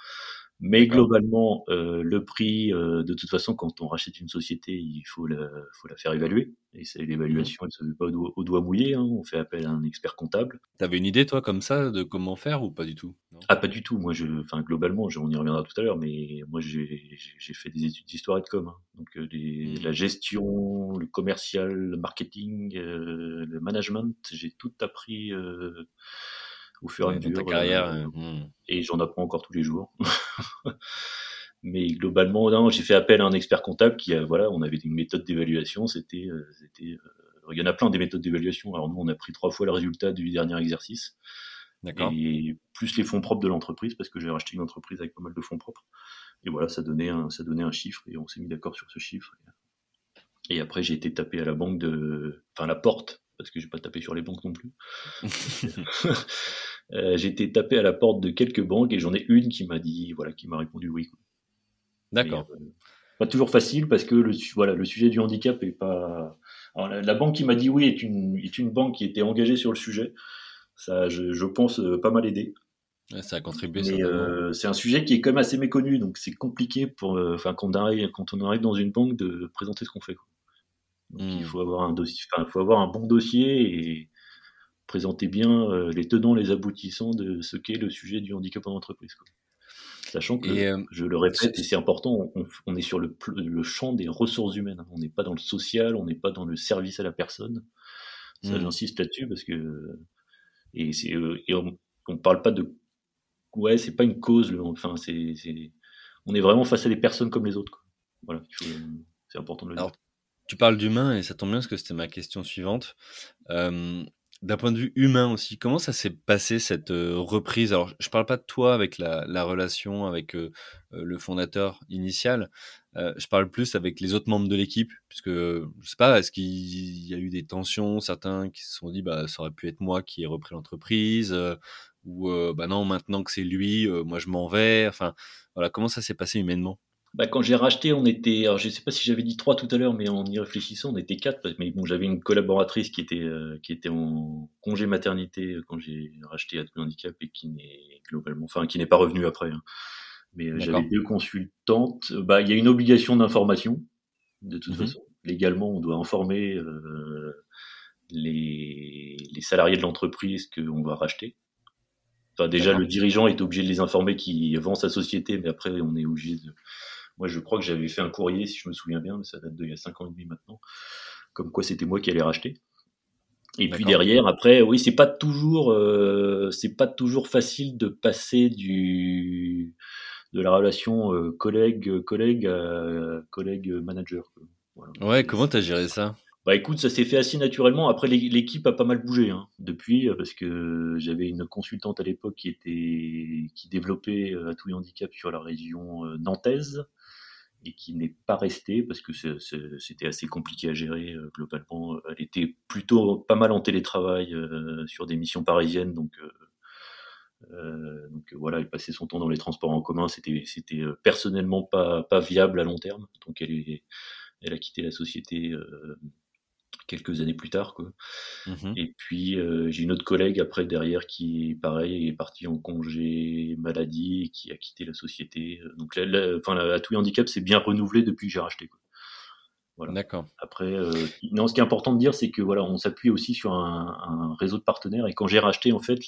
Mais globalement, euh, le prix, euh, de toute façon, quand on rachète une société, il faut la, faut la faire évaluer. Et c'est l'évaluation, elle ne se fait pas au doigt, mouillé. Hein. On fait appel à un expert comptable. T'avais une idée, toi, comme ça, de comment faire ou pas du tout? Ah, pas du tout. Moi, je, enfin, globalement, on y reviendra tout à l'heure, mais moi, j'ai fait des études d'histoire et de com. Hein. Donc, euh, mmh. la gestion, le commercial, le marketing, le management, j'ai tout appris au fur et à mesure. carrière. Euh, hmm. Et j'en apprends encore tous les jours. Mais globalement, j'ai fait appel à un expert comptable qui, a, voilà, on avait une méthode d'évaluation. C'était, euh, c'était, euh, il y en a plein des méthodes d'évaluation. Alors nous, on a pris trois fois le résultat du dernier exercice. D'accord. Et plus les fonds propres de l'entreprise, parce que j'ai racheté une entreprise avec pas mal de fonds propres. Et voilà, ça donnait un, ça donnait un chiffre et on s'est mis d'accord sur ce chiffre. Et après, j'ai été tapé à la banque de, enfin, la porte parce que j'ai pas tapé sur les banques non plus. euh, j'ai été tapé à la porte de quelques banques et j'en ai une qui m'a dit, voilà, qui m'a répondu oui. D'accord. Euh, pas toujours facile parce que le, voilà, le sujet du handicap est pas. Alors, la, banque qui m'a dit oui est une, est une banque qui était engagée sur le sujet. Ça, je, je pense, euh, pas mal aidé. ça a contribué. Euh, c'est un sujet qui est quand même assez méconnu, donc c'est compliqué pour, enfin, quand, on arrive, quand on arrive dans une banque de présenter ce qu'on fait. Quoi. Il mmh. faut avoir un dossier, il faut avoir un bon dossier et présenter bien euh, les tenants, les aboutissants de ce qu'est le sujet du handicap en entreprise. Sachant que, euh, je le répète, et c'est important, on, est sur le, le, champ des ressources humaines. On n'est pas dans le social, on n'est pas dans le service à la personne. Ça, mmh. j'insiste là-dessus parce que et et on, on parle pas de ouais, c'est pas une cause. Enfin, c'est on est vraiment face à des personnes comme les autres. Voilà, c'est important de le dire. Tu parles d'humain et ça tombe bien parce que c'était ma question suivante. D'un point de vue humain aussi, comment ça s'est passé cette reprise? Alors, je parle pas de toi avec la, relation avec le fondateur initial. je parle plus avec les autres membres de l'équipe, puisque je sais pas, est-ce qu'il y a eu des tensions, certains qui se sont dit, bah, ça aurait pu être moi qui ai repris l'entreprise, ou bah non, maintenant que c'est lui, moi je m'en vais. Enfin, voilà, comment ça s'est passé humainement? Bah, quand j'ai racheté, on était, alors je sais pas si j'avais dit trois tout à l'heure, mais en y réfléchissant, on était quatre. Mais bon, j'avais une collaboratrice qui était qui était en congé maternité quand j'ai racheté Atelier Handicap et qui n'est globalement, enfin qui n'est pas revenue après. Hein. Mais j'avais deux consultantes. Bah, il y a une obligation d'information de toute mmh façon. Légalement, on doit informer les, les salariés de l'entreprise qu'on va racheter déjà, le dirigeant est obligé de les informer qu'il vend sa société, mais après, on est obligé de. Moi, je crois que j'avais fait un courrier, si je me souviens bien, mais ça date d'il y a 5 ans et demi maintenant, comme quoi c'était moi qui allais racheter. Et puis derrière, après, oui, c'est pas toujours, euh, c'est pas toujours facile de passer du de la relation euh, collègue collègue collègue manager. Ouais, comment t'as géré ça? Bah écoute, ça s'est fait assez naturellement. Après, l'équipe a pas mal bougé hein, depuis, euh, parce que j'avais une consultante à l'époque qui était qui développait euh, Atouille Handicap sur la région euh, nantaise et qui n'est pas restée parce que c'était assez compliqué à gérer globalement. Elle était plutôt pas mal en télétravail sur des missions parisiennes, donc donc voilà, elle passait son temps dans les transports en commun. C'était c'était personnellement pas pas viable à long terme. Donc elle est elle a quitté la société quelques années plus tard. Quoi. Mmh et puis euh, j'ai une autre collègue après derrière qui, pareil, est partie en congé maladie et qui a quitté la société. Donc là, enfin, la, la Handicap s'est bien renouvelé depuis que j'ai racheté. Quoi. Voilà. D'accord. Après, euh, non, ce qui est important de dire, c'est que voilà, on s'appuie aussi sur un, réseau de partenaires. Et quand j'ai racheté, en fait,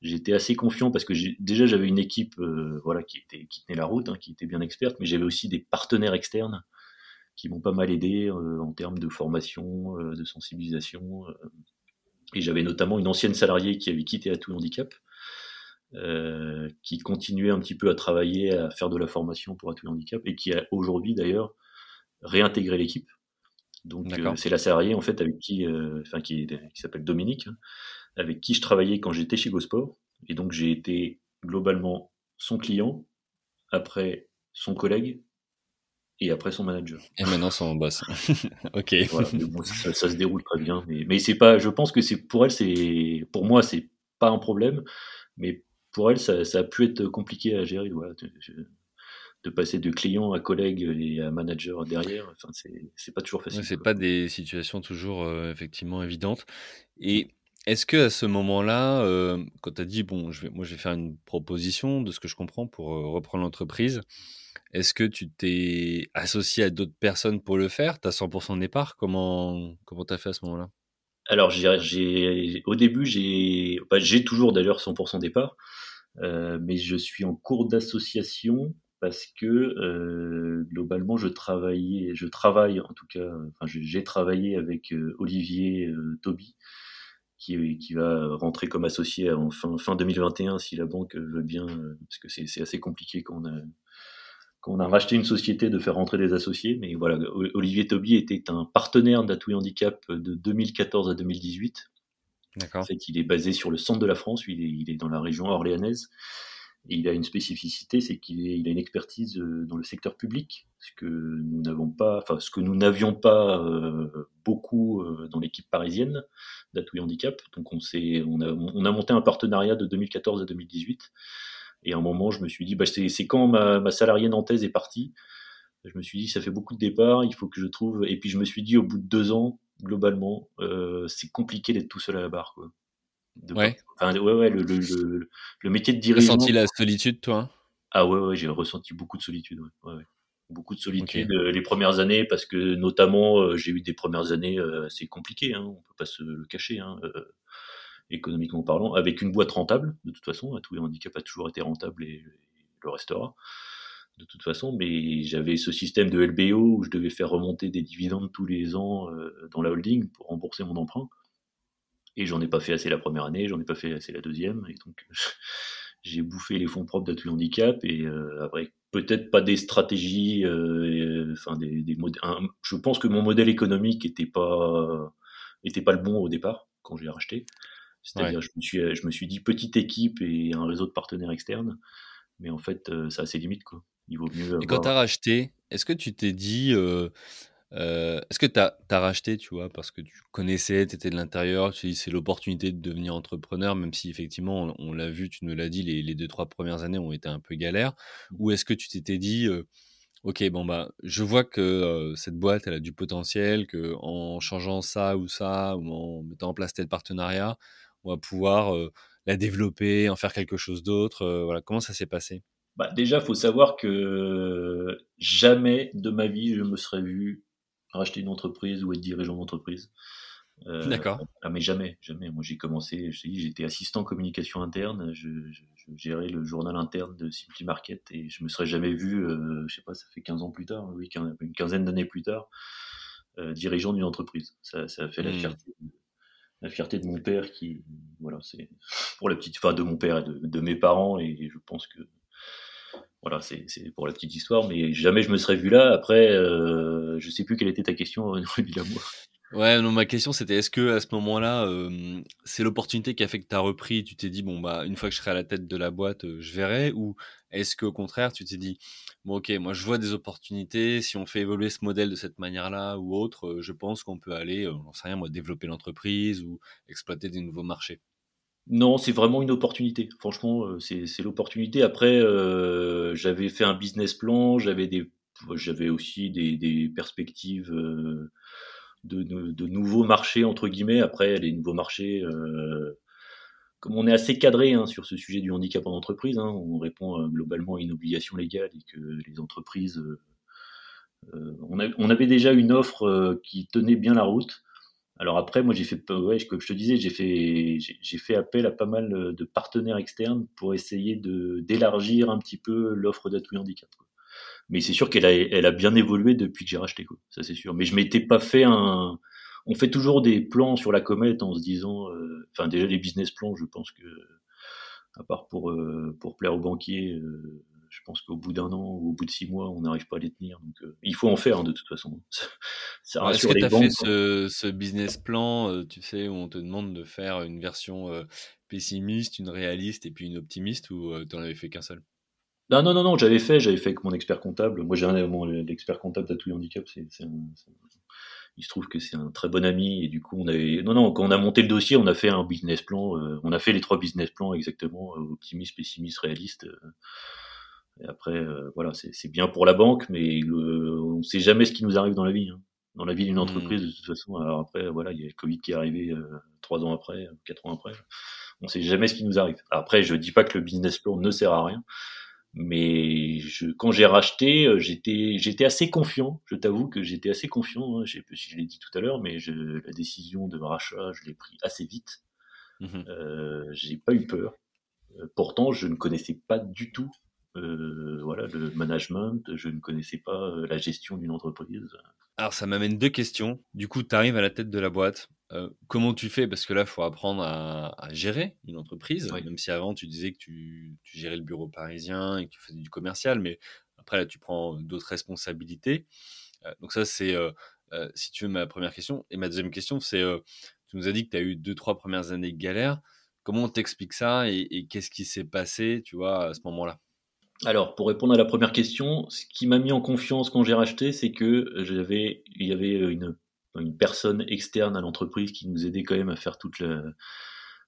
j'étais assez confiant parce que déjà j'avais une équipe, euh, voilà, qui était qui tenait la route, hein, qui était bien experte, mais j'avais aussi des partenaires externes qui m'ont pas mal aidé euh, en termes de formation, euh, de sensibilisation. Euh. et j'avais notamment une ancienne salariée qui avait quitté Atout Handicap, qui continuait un petit peu à travailler, à faire de la formation pour Atout Handicap, et qui a aujourd'hui d'ailleurs réintégré l'équipe. Donc c'est la salariée en fait avec qui, enfin qui, qui s'appelle Dominique, hein, avec qui je travaillais quand j'étais chez Gosport. Et donc j'ai été globalement son client, après son collègue, et après son manager. Et maintenant son boss. ok. Voilà, ça, se déroule très bien. Mais, mais c'est pas, je pense que c'est pour elle, c'est pour moi, c'est pas un problème, mais pour elle, ça, ça, a pu être compliqué à gérer. Voilà, de, passer de client à collègue et à manager derrière, enfin, c'est pas toujours facile. c'est pas des situations toujours euh, effectivement évidentes. Et est-ce que à ce moment-là, euh, quand tu as dit bon, je vais, moi je vais faire une proposition de ce que je comprends pour euh, reprendre l'entreprise, est-ce que tu t'es associé à d'autres personnes pour le faire? Tu as 100% de départ Comment comment tu as fait à ce moment-là? Alors, j'ai, au début, j'ai, bah, toujours d'ailleurs 100% départ, euh, mais je suis en cours d'association parce que euh, globalement, je travaillais, je travaille en tout cas, j'ai travaillé avec euh, Olivier Toby, qui, qui, va rentrer comme associé en fin, fin 2021 si la banque veut bien, parce que c'est assez compliqué quand on a on a racheté une société de faire rentrer des associés. Mais voilà, Olivier Toby était un partenaire d'Atoui Handicap de 2014 à 2018. D'accord. En fait, il est basé sur le centre de la France, il est, dans la région orléanaise. Et il a une spécificité, c'est qu'il a une expertise euh, dans le secteur public, ce que nous n'avons pas, enfin ce que nous n'avions pas euh, beaucoup euh, dans l'équipe parisienne d'Atoui Handicap. Donc on, on, a, on a monté un partenariat de 2014 à 2018 et à un moment, je me suis dit, bah, c'est quand ma, salariée nantaise est partie? Je me suis dit, ça fait beaucoup de départs, il faut que je trouve. Et puis je me suis dit, au bout de deux ans, globalement, euh, c'est compliqué d'être tout seul à la barre. Quoi. ouais. ouais, ouais, le, le, le, métier de dirigeant. Ressenti la solitude, toi Ah ouais, ouais, j'ai ressenti beaucoup de solitude. Ouais, ouais, Beaucoup de solitude euh, les premières années, parce que notamment, euh, j'ai eu des premières années, c'est compliqué, hein, on peut pas se le cacher. Hein, économiquement parlant, avec une boîte rentable, de toute façon, tous les handicaps a toujours été rentable et, le restera. de toute façon, mais j'avais ce système de LBO où je devais faire remonter des dividendes tous les ans dans la holding pour rembourser mon emprunt. Et j'en ai pas fait assez la première année, j'en ai pas fait assez la deuxième, et donc j'ai bouffé les fonds propres d'Atouille Handicap, et après, peut-être pas des stratégies, enfin des, des je pense que mon modèle économique était pas, était pas le bon au départ quand j'ai racheté. C'est-à-dire, je, me suis, je me suis dit petite équipe et un réseau de partenaires externes, mais en fait, ça a ses limites. Quoi. Il vaut mieux. Et quand tu as racheté, est-ce que tu t'es dit. Euh, euh, est-ce que tu as, racheté, tu vois, parce que tu connaissais, tu étais de l'intérieur, tu dis c'est l'opportunité de devenir entrepreneur, même si effectivement, on, l'a vu, tu nous l'as dit, les, les, deux, trois premières années ont été un peu galères. Mmh. Ou est-ce que tu t'étais dit, euh, ok, bon, bah, je vois que cette boîte, elle a du potentiel, que en changeant ça ou ça, ou en mettant en place tel partenariat, on va pouvoir la développer, en faire quelque chose d'autre. voilà, comment ça s'est passé? Bah, Déjà, il faut savoir que jamais de ma vie je me serais vu racheter une entreprise ou être dirigeant d'entreprise. D'accord. Ah, mais jamais, jamais. Moi, j'ai commencé, j'étais assistant communication interne, je, gérais le journal interne de Simply Market et je me serais jamais vu, je sais pas, ça fait 15 ans plus tard, oui, une quinzaine d'années plus tard, dirigeant d'une entreprise. Ça, ça a fait la mmh. fierté la fierté de mon père qui, voilà, c'est pour la petite, enfin de mon père et de, mes parents et je pense que voilà, c'est pour la petite histoire, mais jamais je me serais vu là. Après, euh, je sais plus quelle était ta question, évidemment. Ouais, non, ma question c'était est-ce que à ce moment-là, c'est l'opportunité qui a fait que tu as repris, tu t'es dit bon bah une fois que je serai à la tête de la boîte, je verrai ou est-ce qu'au contraire tu t'es dit bon ok moi je vois des opportunités, si on fait évoluer ce modèle de cette manière-là ou autre, je pense qu'on peut aller, on sait rien moi, développer l'entreprise ou exploiter des nouveaux marchés? Non, c'est vraiment une opportunité. Franchement, c'est l'opportunité. Après, j'avais fait un business plan, j'avais aussi des, perspectives de, nouveaux marchés, entre guillemets. Après, les nouveaux marchés, euh, comme on est assez cadré hein, sur ce sujet du handicap en entreprise, hein, on répond euh, globalement à une obligation légale et que les entreprises... Euh, on, on, avait déjà une offre qui tenait bien la route. Alors après, moi, j'ai fait, comme je te disais, j'ai fait, appel à pas mal de partenaires externes pour essayer d'élargir un petit peu l'offre d'Atouille Handicap. Mais c'est sûr qu'elle a, bien évolué depuis que j'ai racheté. Ça, c'est sûr. Mais je m'étais pas fait un. On fait toujours des plans sur la comète en se disant. Euh, enfin, déjà, les business plans, je pense que. À part pour, euh, pour plaire aux banquiers, euh, je pense qu'au bout d'un an ou au bout de six mois, on n'arrive pas à les tenir. Donc, il faut en faire, hein, de toute façon. Est-ce que tu as fait ce, ce, business plan, tu sais, où on te demande de faire une version pessimiste, une réaliste et puis une optimiste, ou tu n'en avais fait qu'un seul? Non, non, non, non, j'avais fait, j'avais fait avec mon expert comptable. Moi, j'ai un, mon, l'expert comptable d'Atouille Handicap, c'est, il se trouve que c'est un très bon ami et du coup, on avait, non, non, quand on a monté le dossier, on a fait un business plan, euh, on a fait les trois business plans exactement, euh, optimiste, pessimiste, réaliste. Euh, et après, voilà, c'est, bien pour la banque, mais on ne sait jamais ce qui nous arrive dans la vie. Hein. Dans la vie d'une mmh. entreprise, de toute façon. Alors après, voilà, il y a le Covid qui est arrivé trois ans après, quatre ans après. On ne sait jamais ce qui nous arrive. après, je dis pas que le business plan ne sert à rien mais je, quand j'ai racheté, euh, j'étais, j'étais assez confiant. Je t'avoue que j'étais assez confiant. Hein. Je sais pas si je l'ai dit tout à l'heure, mais je, la décision de rachat, je l'ai pris assez vite. Mmh euh, j'ai pas eu peur. Euh, pourtant, je ne connaissais pas du tout euh, voilà, le management, je ne connaissais pas euh, la gestion d'une entreprise. Alors, ça m'amène deux questions. Du coup, tu arrives à la tête de la boîte. Euh, comment tu fais? Parce que là, il faut apprendre à, gérer une entreprise. Même si avant, tu disais que tu, gérais le bureau parisien et que tu faisais du commercial, mais après, là, tu prends d'autres responsabilités. donc, ça, c'est, si tu veux, ma première question. Et ma deuxième question, c'est tu nous as dit que tu as eu deux, trois premières années de galère. Comment on t'explique ça et, et qu'est-ce qui s'est passé, tu vois, à ce moment-là? Alors, pour répondre à la première question, ce qui m'a mis en confiance quand j'ai racheté, c'est que j'avais, il y avait une, une personne externe à l'entreprise qui nous aidait quand même à faire toute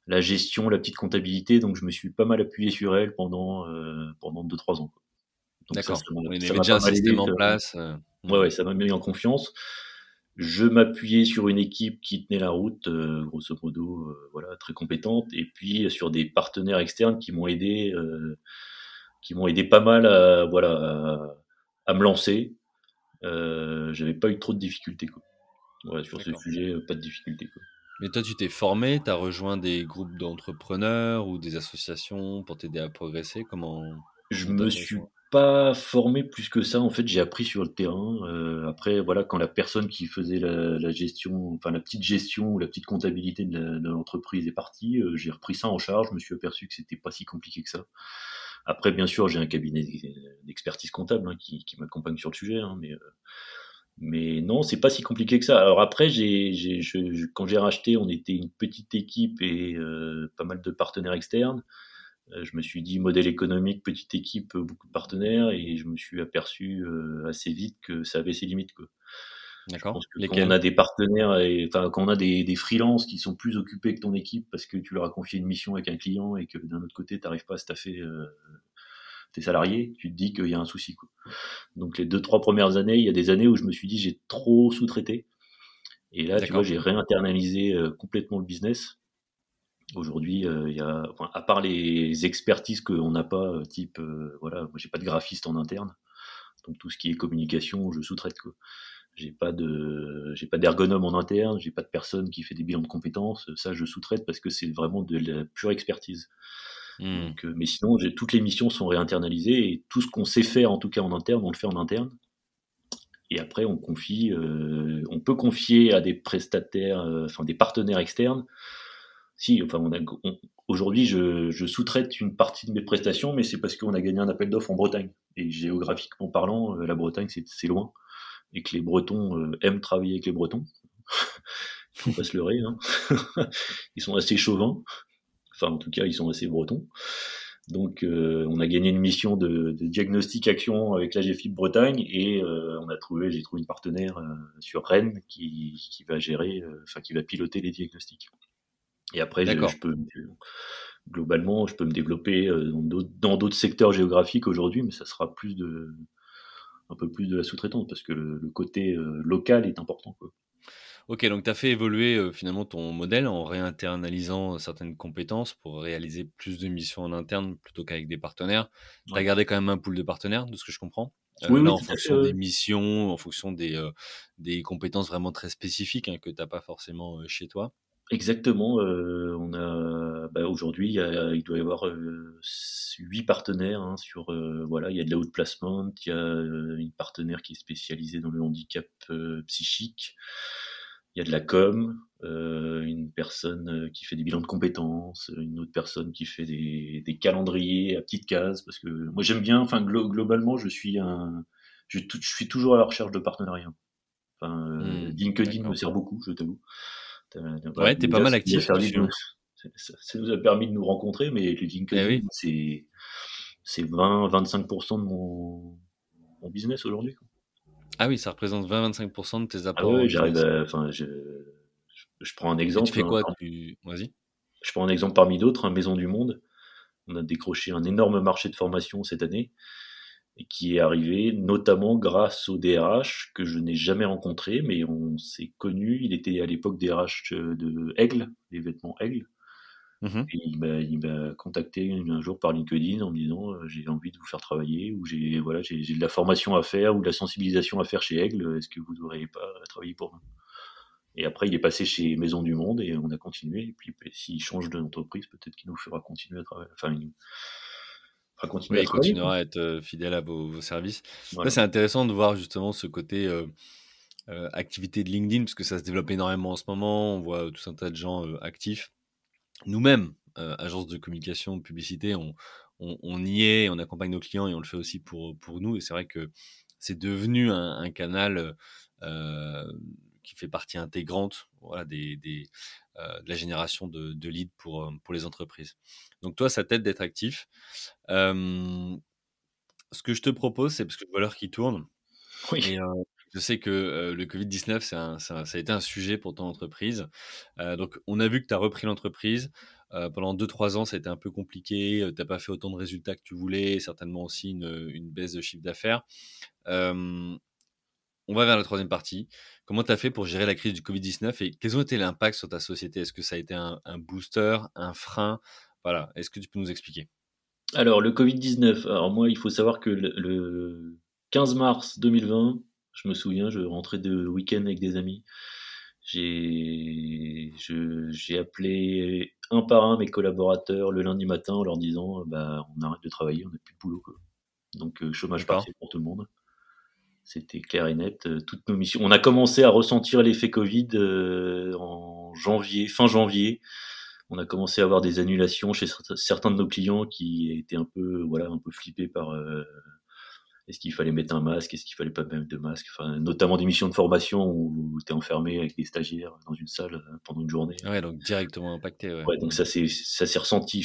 la, gestion, la petite comptabilité. Donc, je me suis pas mal appuyé sur elle pendant euh, pendant deux trois ans. D'accord. Y avait déjà un système en place. Euh. Ouais, ouais, ça m'a mis en confiance. Je m'appuyais sur une équipe qui tenait la route, euh, grosso modo, voilà, très compétente, et puis sur des partenaires externes qui m'ont aidé qui m'ont aidé pas mal à, voilà, à, me lancer. Euh, J'avais pas eu trop de difficultés. Quoi. sur ce sujet, pas de difficultés. Quoi. Mais toi, tu t'es formé, tu as rejoint des groupes d'entrepreneurs ou des associations pour t'aider à progresser? Comment Je me suis pas formé plus que ça. En fait, j'ai appris sur le terrain. Euh, après, voilà, quand la personne qui faisait la, gestion, enfin la petite gestion ou la petite comptabilité de l'entreprise est partie, euh, j'ai repris ça en charge. Je me suis aperçu que c'était pas si compliqué que ça. Après, bien sûr, j'ai un cabinet d'expertise comptable hein, qui, m'accompagne sur le sujet, hein, mais euh, mais non, c'est pas si compliqué que ça. Alors après, j'ai, quand j'ai racheté, on était une petite équipe et pas mal de partenaires externes. Euh, je me suis dit modèle économique, petite équipe, beaucoup de partenaires, et je me suis aperçu euh, assez vite que ça avait ses limites. Quoi. D'accord. Quand on a des partenaires, et, enfin, quand on a des, des freelances qui sont plus occupés que ton équipe parce que tu leur as confié une mission avec un client et que d'un autre côté, tu n'arrives pas à staffer euh, tes salariés, tu te dis qu'il y a un souci. Quoi. Donc les deux, trois premières années, il y a des années où je me suis dit j'ai trop sous-traité. Et là, tu vois, j'ai réinternalisé complètement le business. Aujourd'hui, euh, il y a, à part les expertises qu'on n'a pas, euh, type, euh, voilà, moi j'ai pas de graphiste en interne, donc tout ce qui est communication, je sous-traite quoi. J'ai pas de, j'ai pas d'ergonome en interne, j'ai pas de personne qui fait des bilans de compétences, ça je sous-traite parce que c'est vraiment de la pure expertise. Mmh. Donc, mais sinon, toutes les missions sont réinternalisées et tout ce qu'on sait faire, en tout cas en interne, on le fait en interne. Et après, on confie, on peut confier à des prestataires, enfin des partenaires externes, si, enfin, aujourd'hui, je, sous-traite une partie de mes prestations, mais c'est parce qu'on a gagné un appel d'offres en Bretagne. Et géographiquement parlant, euh, la Bretagne, c'est loin. Et que les Bretons euh, aiment travailler avec les Bretons. Faut pas se leurrer. Hein. ils sont assez chauvins. Enfin, en tout cas, ils sont assez bretons. Donc, euh, on a gagné une mission de, diagnostic action avec la GFIP Bretagne et on a trouvé, j'ai trouvé une partenaire sur Rennes qui, qui va gérer, enfin qui va piloter les diagnostics. Et après, je, peux globalement, je peux me développer euh, dans d'autres secteurs géographiques aujourd'hui, mais ça sera plus de un peu plus de la sous-traitance parce que le, côté euh, local est important. Ok, donc tu as fait évoluer euh, finalement ton modèle en réinternalisant certaines compétences pour réaliser plus de missions en interne plutôt qu'avec des partenaires. Tu as gardé quand même un pool de partenaires, de ce que je comprends? oui, en fonction des missions, en fonction des, des compétences vraiment très spécifiques hein, que tu n'as pas forcément chez toi. Exactement. Euh, on a bah, aujourd'hui, il, doit y avoir euh, huit partenaires hein, sur euh, voilà, il y a de la haute placement, il y a une partenaire qui est spécialisée dans le handicap psychique, il y a de la com, une personne qui fait des bilans de compétences, une autre personne qui fait des, des calendriers à petites cases parce que moi j'aime bien. Enfin globalement, je suis un, je, je, suis toujours à la recherche de partenariats. Enfin, mmh, LinkedIn me sert beaucoup, je t'avoue. Ouais, t'es pas mal actif. Ça, nous a permis de nous rencontrer, mais le LinkedIn, eh c'est 20-25% de mon, mon, business aujourd'hui. Ah oui, ça représente 20-25% de tes ah apports. Ah oui, j'arrive Enfin, je, je, prends un exemple. tu fais quoi? Vas-y. Je prends un exemple parmi d'autres, hein, Maison du Monde. On a décroché un énorme marché de formation cette année qui est arrivé notamment grâce au DRH que je n'ai jamais rencontré, mais on s'est connu. Il était à l'époque DRH de Aigle, les vêtements Aigle. Mmh et il m'a contacté un jour par LinkedIn en me disant euh, j'ai envie de vous faire travailler ou j'ai voilà j'ai de la formation à faire ou de la sensibilisation à faire chez Aigle. Est-ce que vous ne voudriez pas travailler pour nous Et après il est passé chez Maison du Monde et on a continué. Et puis s'il change d'entreprise, peut-être qu'il nous fera continuer à travailler. Enfin, il continuera à être euh, fidèle à vos, services. c'est intéressant de voir justement ce côté euh, euh, activité de LinkedIn, parce que ça se développe énormément en ce moment. On voit tout un tas de gens actifs. Nous-mêmes, agence de communication, de publicité, on, on, y est, on accompagne nos clients et on le fait aussi pour, pour nous. Et c'est vrai que c'est devenu un, canal qui fait partie intégrante voilà, des, des de la génération de, de leads pour, pour les entreprises. Donc toi, ça t'aide d'être actif. ce que je te propose, c'est parce que je vois l'heure qui tourne. Oui. je sais que le Covid-19, ça, ça, a été un sujet pour ton entreprise. donc on a vu que tu as repris l'entreprise. pendant 2-3 ans, ça a été un peu compliqué. Tu n'as pas fait autant de résultats que tu voulais. Certainement aussi une, une baisse de chiffre d'affaires. On va vers la troisième partie. Comment tu as fait pour gérer la crise du Covid-19 et quels ont été l'impact sur ta société? Est-ce que ça a été un, un booster, un frein? Voilà, est-ce que tu peux nous expliquer? Alors, le Covid-19, alors moi, il faut savoir que le, 15 mars 2020, je me souviens, je rentrais de week-end avec des amis. J'ai appelé un par un mes collaborateurs le lundi matin en leur disant bah, on arrête de travailler, on n'a plus de boulot. donc chômage partiel pour tout le monde. C'était clair et net. toutes nos missions. On a commencé à ressentir l'effet Covid en janvier, fin janvier on a commencé à avoir des annulations chez certains de nos clients qui étaient un peu, voilà, un peu flippés par euh, est-ce qu'il fallait mettre un masque, est-ce qu'il fallait pas mettre de masque, enfin, notamment des missions de formation où tu es enfermé avec des stagiaires dans une salle euh, pendant une journée. Ouais, donc directement impacté. Ouais, donc ça s'est ça s'est ressenti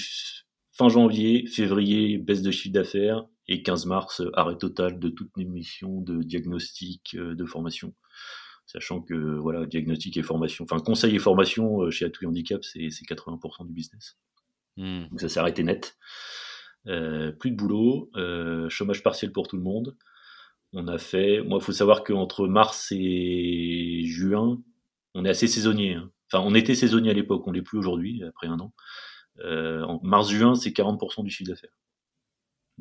fin janvier, février, baisse de chiffre d'affaires et 15 mars, arrêt total de toutes les missions de diagnostic, euh, de formation sachant que voilà, diagnostic et formation, enfin conseil et formation euh, chez Atouille Handicap, c'est 80% du business. Hmm. Donc ça s'est arrêté net. Euh, plus de boulot, euh, chômage partiel pour tout le monde. On a fait, moi, il faut savoir qu'entre mars et juin, on est assez saisonnier. Hein. Enfin, on était saisonnier à l'époque, on l'est plus aujourd'hui, après un an. en mars-juin, c'est 40% du chiffre d'affaires.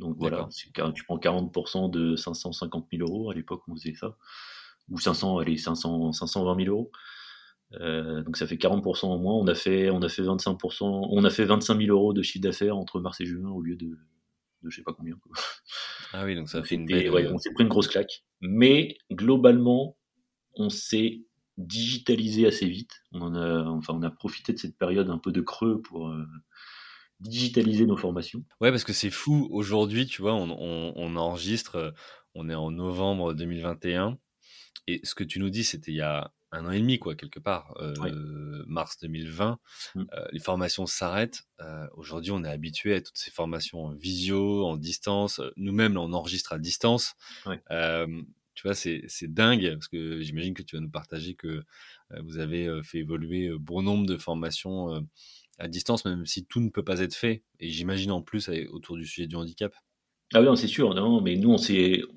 Donc voilà, tu prends 40% de 550 000 euros, à l'époque on faisait ça ou 500, allez, 500, 520 000 euros. Euh, donc ça fait 40% en moins. On a fait, on a fait 25%, on a fait 25 000 euros de chiffre d'affaires entre mars et juin au lieu de, de je sais pas combien. Ah oui, donc ça fait une on s'est pris une grosse claque. Mais globalement, on s'est digitalisé assez vite. On a, enfin, on a profité de cette période un peu de creux pour euh, digitaliser nos formations. Ouais, parce que c'est fou. Aujourd'hui, tu vois, on, on, on enregistre, euh, on est en novembre 2021. Et ce que tu nous dis, c'était il y a un an et demi, quoi, quelque part, euh, mars 2020. Mmh. Euh, les formations s'arrêtent. Euh, aujourd'hui, on est habitué à toutes ces formations en visio, en distance. Nous-mêmes, on enregistre à distance. tu vois, c'est dingue, parce que j'imagine que tu vas nous partager que vous avez fait évoluer bon nombre de formations à distance, même si tout ne peut pas être fait. Et j'imagine en plus autour du sujet du handicap. Ah oui, c'est sûr, non, mais nous, on,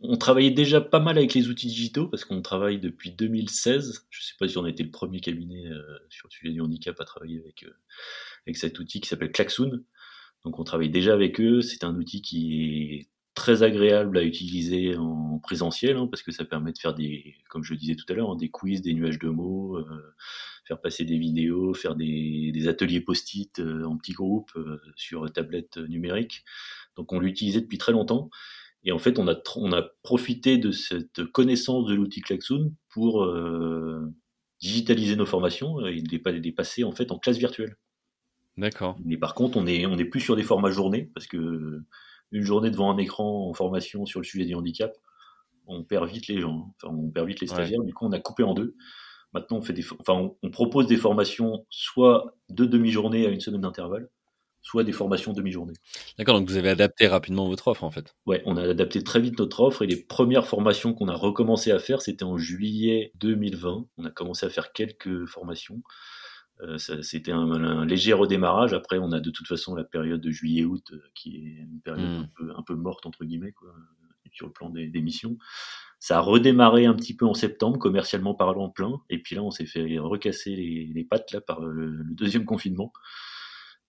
on travaillait déjà pas mal avec les outils digitaux parce qu'on travaille depuis 2016. Je sais pas si on a été le premier cabinet euh, sur le sujet du handicap à travailler avec, euh, avec cet outil qui s'appelle Klaxoon. Donc on travaille déjà avec eux. C'est un outil qui est très agréable à utiliser en présentiel hein, parce que ça permet de faire des, comme je disais tout à l'heure, hein, des quiz, des nuages de mots, euh, faire passer des vidéos, faire des, des ateliers post-it en petits groupes sur tablette numérique. Donc on l'utilisait depuis très longtemps. Et en fait, on a, on a profité de cette connaissance de l'outil Klaxoon pour euh, digitaliser nos formations et les, passer en fait en classe virtuelle. D'accord. Mais par contre, on est, on est plus sur des formats journée parce que une journée devant un écran en formation sur le sujet du handicap, on perd vite les gens, hein. enfin, on perd vite les stagiaires. Du coup, on a coupé en deux. Maintenant, on fait des, enfin, on propose des formations soit de demi-journée à une semaine d'intervalle, soit des formations demi-journée. D'accord, donc vous avez adapté rapidement votre offre en fait. Ouais, on a adapté très vite notre offre et les premières formations qu'on a recommencé à faire, c'était en juillet 2020. On a commencé à faire quelques formations. Euh, c'était un, léger redémarrage. Après, on a de toute façon la période de juillet-août euh, qui est une période hmm. un, peu, morte entre guillemets quoi, sur le plan des, missions. Ça a redémarré un petit peu en septembre, commercialement parlant plein, et puis là, on s'est fait recasser les, pattes là par le deuxième confinement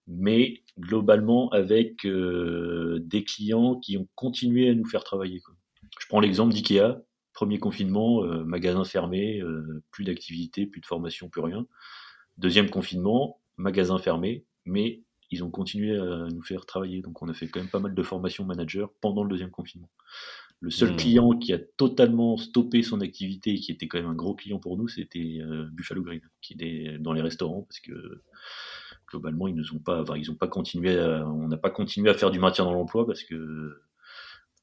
mais globalement avec euh, des clients qui ont continué à nous faire travailler. Je prends l'exemple d'IKEA, premier confinement, euh, magasin fermé, euh, plus d'activité, plus de formation, plus rien. Deuxième confinement, magasin fermé, mais ils ont continué à nous faire travailler. Donc on a fait quand même pas mal de formations manager pendant le deuxième confinement. Le seul mmh. client qui a totalement stoppé son activité et qui était quand même un gros client pour nous, c'était Buffalo Green, qui est dans les restaurants parce que globalement, ils ont pas, ils ont pas continué, on n'a pas continué à faire du maintien dans l'emploi parce que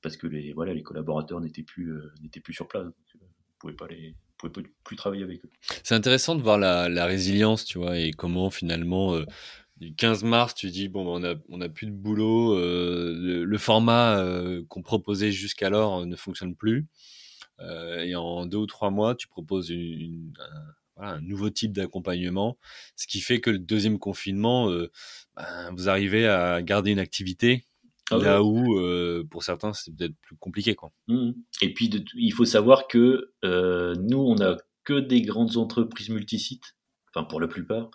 parce que les voilà, les collaborateurs n'étaient plus euh, n'étaient plus sur place, donc, euh, on pouvait pas les pouvait plus travailler avec eux. C'est intéressant de voir la, la, résilience, tu vois, et comment finalement euh, du 15 mars, tu dis bon, ben, on a on a plus de boulot, le, format qu'on proposait jusqu'alors ne fonctionne plus, et en deux ou trois mois, tu proposes une, un nouveau type d'accompagnement, ce qui fait que le deuxième confinement, euh, ben, vous arrivez à garder une activité ah là où, euh, pour certains, c'est peut-être plus compliqué. Quoi. Mmh. Et puis, il faut savoir que euh, nous, on n'a que des grandes entreprises multisites, enfin pour la plupart,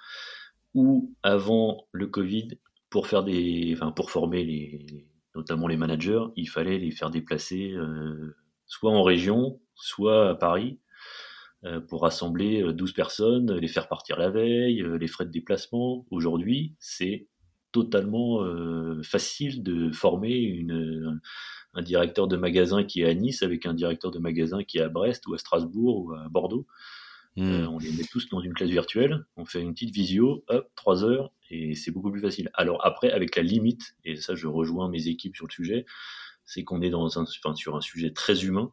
où avant le Covid, pour faire des, enfin pour former les, notamment les managers, il fallait les faire déplacer soit en région, soit à Paris. Euh, pour rassembler 12 euh, personnes, les faire partir la veille, euh, les frais de déplacement. Aujourd'hui, c'est totalement facile de former une, un directeur de magasin qui est à Nice avec un directeur de magasin qui est à Brest ou à Strasbourg ou à Bordeaux. Hmm. on les met tous dans une classe virtuelle, on fait une petite visio, hop, trois heures, et c'est beaucoup plus facile. Alors après, avec la limite, et ça je rejoins mes équipes sur le sujet, c'est qu'on est dans un, enfin, sur un sujet très humain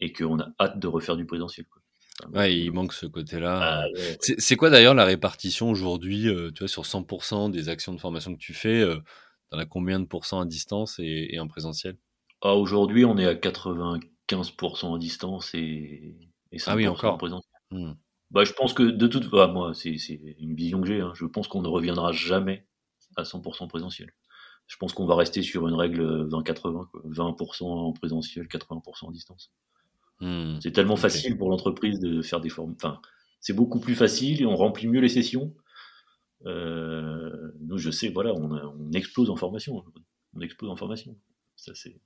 et qu'on a hâte de refaire du présentiel. ouais, il manque ce côté-là. Ah, c'est quoi d'ailleurs la répartition aujourd'hui, euh, tu vois, sur 100% des actions de formation que tu fais, euh, dans la combien de pourcents à distance et, en présentiel? Ah, Aujourd'hui, on est à 95% à distance et, et 5% ah oui, encore. en présentiel. Hmm. Bah, je pense que de toute façon, moi, c'est une vision que j'ai. Hein. Je pense qu'on ne reviendra jamais à 100% présentiel. Je pense qu'on va rester sur une règle 20-80, 20%, en présentiel, 80% en distance. Hmm. C'est tellement facile pour l'entreprise de faire des formes. Enfin, c'est beaucoup plus facile et on remplit mieux les sessions. Euh, nous, je sais, voilà, on, on, explose en formation. On explose en formation. Ça, c'est.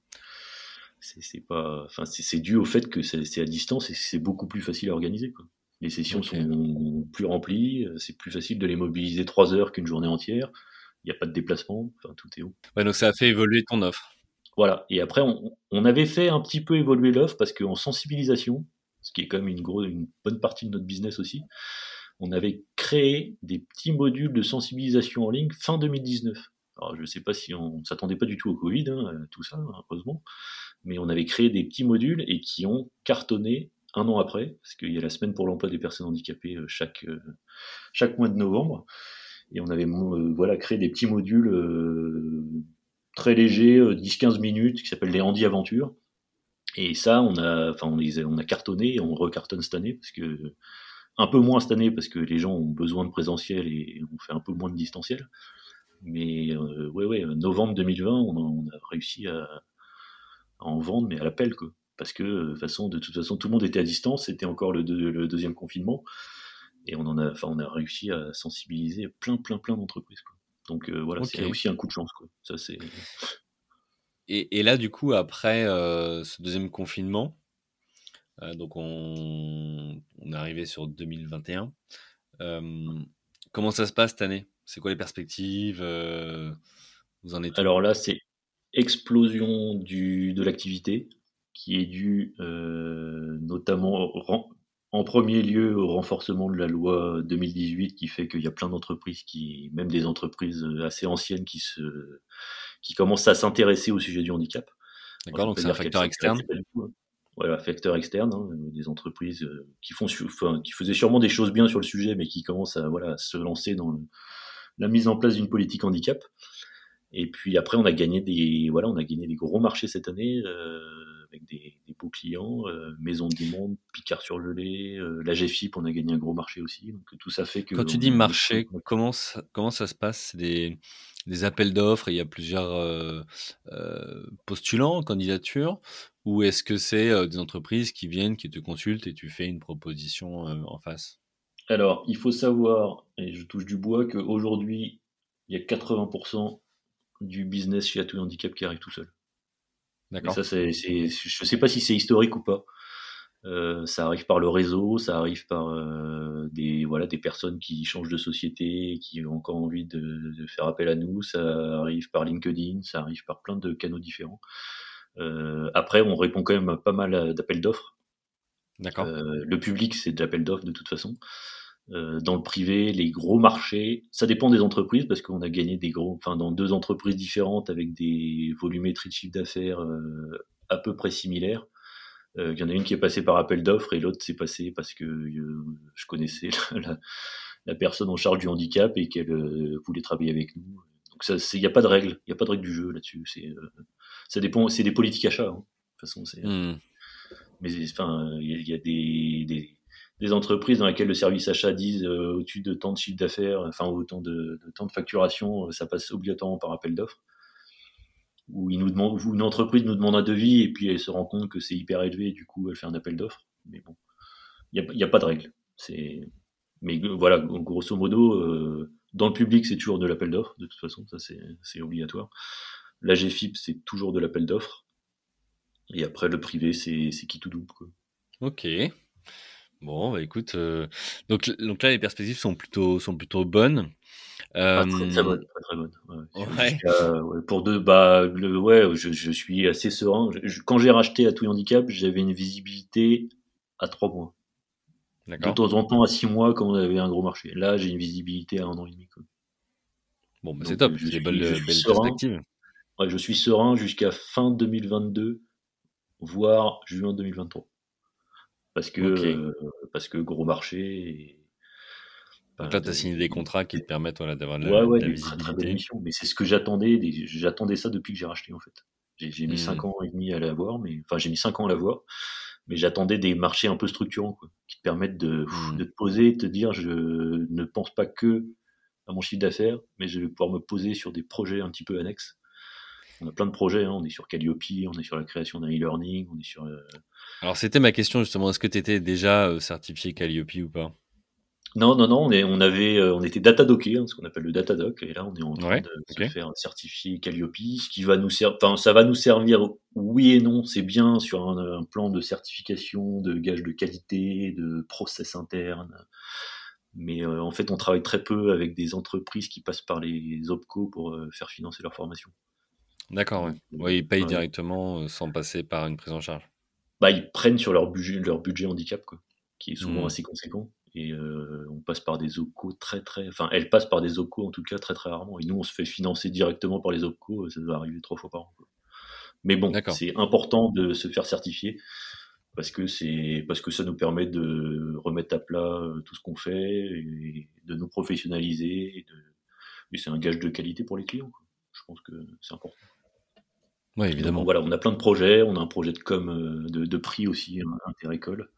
C'est pas, enfin, c'est dû au fait que c'est à distance et c'est beaucoup plus facile à organiser. Quoi. Les sessions sont plus remplies, c'est plus facile de les mobiliser trois heures qu'une journée entière. Il n'y a pas de déplacement, enfin, tout est haut. Ouais, donc ça a fait évoluer ton offre. Voilà. Et après, on, avait fait un petit peu évoluer l'offre parce qu'en sensibilisation, ce qui est quand même une, grosse, une bonne partie de notre business aussi, on avait créé des petits modules de sensibilisation en ligne fin 2019. Alors, je ne sais pas si on ne s'attendait pas du tout au Covid, hein, tout ça, heureusement, mais on avait créé des petits modules et qui ont cartonné un an après, parce qu'il y a la semaine pour l'emploi des personnes handicapées euh, chaque, euh, chaque mois de novembre. Et on avait euh, voilà, créé des petits modules très légers, 10-15 minutes, qui s'appellent les Handy Aventures. Et ça, on a, enfin, on, les on a cartonné et on recartonne cette année, parce que un peu moins cette année, parce que les gens ont besoin de présentiel et on fait un peu moins de distanciel. Mais ouais, ouais, novembre 2020, on a, réussi à, à, en vendre, mais à l'appel, quoi parce que de, façon, de toute façon tout le monde était à distance, c'était encore le, deuxième confinement, et on en a, on a réussi à sensibiliser plein, plein, plein d'entreprises. Donc euh, voilà, c'est aussi un coup de chance. Quoi. Ça, c'est... Et, là, du coup, après euh, ce deuxième confinement, euh, donc on, on, est arrivé sur 2021. comment ça se passe cette année? C'est quoi les perspectives Vous en êtes Alors là, c'est explosion du, de l'activité qui est dû euh, notamment en premier lieu au renforcement de la loi 2018 qui fait qu'il y a plein d'entreprises qui, même des entreprises assez anciennes qui se, qui commencent à s'intéresser au sujet du handicap. D'accord, donc c'est un facteur externe. Voilà, facteur externe, hein, des entreprises euh, qui font, enfin, qui faisaient sûrement des choses bien sur le sujet, mais qui commencent à voilà se lancer dans la mise en place d'une politique handicap. Et puis après, on a gagné des voilà, on a gagné des gros marchés cette année. Euh, avec des, beaux clients, euh, Maison du Monde, Picard sur gelée, euh, la GFIP, on a gagné un gros marché aussi. Donc tout ça fait que. Quand tu dis marché, comment ça, comment ça se passe? C'est des, des, appels d'offres il y a plusieurs euh, postulants, candidatures? Ou est-ce que c'est des entreprises qui viennent, qui te consultent et tu fais une proposition en face? Alors, il faut savoir, et je touche du bois, qu'aujourd'hui, il y a 80% du business chez Atout Handicap qui arrive tout seul. Ça, c'est, je ne sais pas si c'est historique ou pas. Euh, ça arrive par le réseau, ça arrive par euh, des voilà des personnes qui changent de société, qui ont encore envie de, faire appel à nous. Ça arrive par LinkedIn, ça arrive par plein de canaux différents. Euh, après, on répond quand même à pas mal d'appels d'offres. D'accord. le public, c'est de l'appel d'offres de toute façon. dans le privé, les gros marchés, ça dépend des entreprises parce qu'on a gagné des gros, enfin dans deux entreprises différentes avec des volumétries de chiffre d'affaires à peu près similaires. Euh, il y en a une qui est passée par appel d'offres et l'autre s'est passée parce que euh, je connaissais la, personne en charge du handicap et qu'elle euh, voulait travailler avec nous. Donc il n'y a pas de règle, il n'y a pas de règle du jeu là-dessus. C'est, ça dépend, c'est des politiques achats. Hein. De toute façon, c'est. Hmm. Mais enfin, il y, a des, entreprises dans lesquelles le service achat disent au-dessus de tant de chiffre d'affaires, enfin autant de, de temps de facturation, ça passe obligatoirement par appel d'offres où, une entreprise nous demande un devis et puis elle se rend compte que c'est hyper élevé et du coup elle fait un appel d'offres. Mais bon, il n'y a, pas de règle. Mais voilà, grosso modo, euh, dans le public c'est toujours de l'appel d'offres, de toute façon, ça c'est obligatoire. La GFIP c'est toujours de l'appel d'offres. Et après le privé c'est qui tout double. Quoi. Ok. Bon, bah écoute, euh, donc, donc là les perspectives sont plutôt, sont plutôt bonnes. Ah, très, très bonne, très, très bonne. Ouais. pour deux, bah, le, ouais, je, je, suis assez serein. quand j'ai racheté à tout handicap, j'avais une visibilité à trois mois. De temps en temps à six mois quand on avait un gros marché. Là, j'ai une visibilité à un an et demi. Quoi. Bon, bah c'est top. Suis, belle, perspective. Ouais, je suis serein jusqu'à fin 2022, voire juin 2023. Parce que, euh, parce que gros marché. Et, donc là, tu as signé des contrats qui te permettent voilà, d'avoir de la, ouais, de la visibilité. mais c'est ce que j'attendais. J'attendais ça depuis que j'ai racheté, en fait. J'ai mis 5 mmh. ans et demi à l'avoir, mais enfin, j'ai mis 5 ans à l'avoir, mais j'attendais des marchés un peu structurants, quoi, qui te permettent de, mmh. de te poser, de te dire, je ne pense pas que à mon chiffre d'affaires, mais je vais pouvoir me poser sur des projets un petit peu annexes. On a plein de projets, hein. on est sur Calliope, on est sur la création d'un e-learning, on est sur. Euh, Alors c'était ma question justement, est-ce que tu étais déjà euh, certifié Calliope ou pas? Non, non, non, on, est, on avait, euh, on était datadocké, hein, ce qu'on appelle le datadoc, et là on est en train de se faire certifier Calliope, ce qui va nous servir, enfin ça va nous servir, oui et non, c'est bien sur un, plan de certification, de gage de qualité, de process interne, mais euh, en fait on travaille très peu avec des entreprises qui passent par les OPCO pour euh, faire financer leur formation. D'accord, oui. ils payent directement sans passer par une prise en charge. Bah, ils prennent sur leur budget, leur budget handicap, quoi, qui est souvent mmh. assez conséquent et euh, on passe par des OPCO très très, enfin elle passe par des OPCO en tout cas très très rarement et nous on se fait financer directement par les OPCO, ça doit arriver trois fois par an. Mais bon, c'est important de se faire certifier parce que c'est parce que ça nous permet de remettre à plat euh, tout ce qu'on fait et de nous professionnaliser et, de... c'est un gage de qualité pour les clients. Je pense que c'est important. Oui, évidemment. voilà, on a plein de projets, on a un projet de com euh, de, de prix aussi hein, interécole.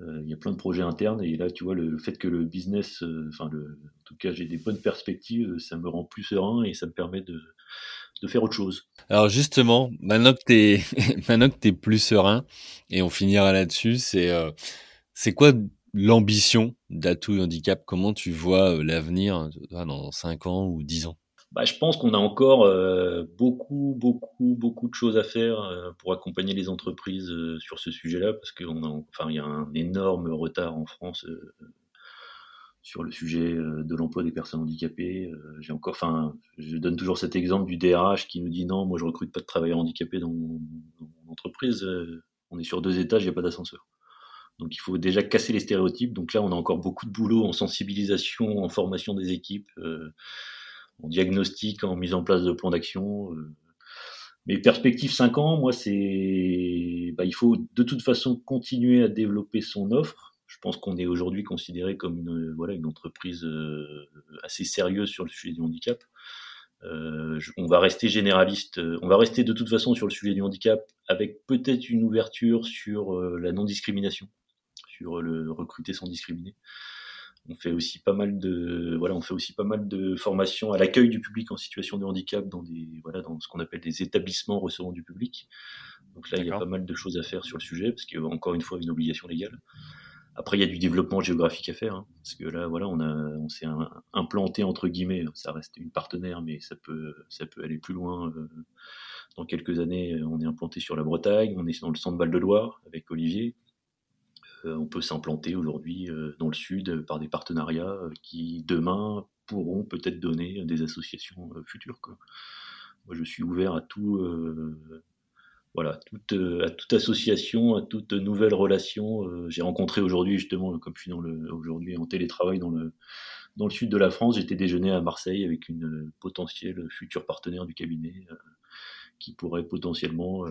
Euh, il y a plein de projets internes et là, tu vois, le fait que le business, euh, enfin, en tout cas, j'ai des bonnes perspectives, ça me rend plus serein et ça me permet de, de faire autre chose. Alors justement, maintenant que tu es, maintenant que es plus serein, et on finira là-dessus, c'est euh, c'est quoi l'ambition d'Atout Handicap? Comment tu vois l'avenir dans 5 ans ou 10 ans? Bah, je pense qu'on a encore euh, beaucoup, beaucoup, beaucoup de choses à faire euh, pour accompagner les entreprises euh, sur ce sujet-là, parce qu'il enfin, y a un énorme retard en France sur le sujet de l'emploi des personnes handicapées. J'ai encore, enfin, je donne toujours cet exemple du DRH qui nous dit non, moi je recrute pas de travailleurs handicapés dans mon, dans mon entreprise. on est sur deux étages, il n'y a pas d'ascenseur. Donc il faut déjà casser les stéréotypes. Donc là, on a encore beaucoup de boulot en sensibilisation, en formation des équipes en diagnostic, en mise en place de plans d'action. Euh. Mais perspective 5 ans, moi, c'est, bah, il faut de toute façon continuer à développer son offre. Je pense qu'on est aujourd'hui considéré comme une, voilà, une entreprise euh, assez sérieuse sur le sujet du handicap. Euh, on va rester généraliste, on va rester de toute façon sur le sujet du handicap avec peut-être une ouverture sur la non-discrimination, sur le recruter sans discriminer. On fait aussi pas mal de voilà, on fait aussi pas mal de formations à l'accueil du public en situation de handicap dans des voilà dans ce qu'on appelle des établissements recevant du public. Donc là, il y a pas mal de choses à faire sur le sujet parce qu'il y a encore une fois une obligation légale. Après, il y a du développement géographique à faire, hein, parce que là, voilà, on a, on s'est implanté entre guillemets. Ça reste une partenaire, mais ça peut, ça peut aller plus loin. Euh, dans quelques années, on est implanté sur la Bretagne, on est dans le centre Val de Loire avec Olivier. Euh, on peut s'implanter aujourd'hui euh, dans le sud euh, par des partenariats qui demain pourront peut-être donner des associations futures. Moi, je suis ouvert à tout, voilà, toute, à toute association, à toute nouvelle relation. J'ai rencontré aujourd'hui, justement, comme je suis aujourd'hui en télétravail dans le, dans le sud de la France, j'étais déjeuner à Marseille avec une potentielle future partenaire du cabinet qui pourrait potentiellement,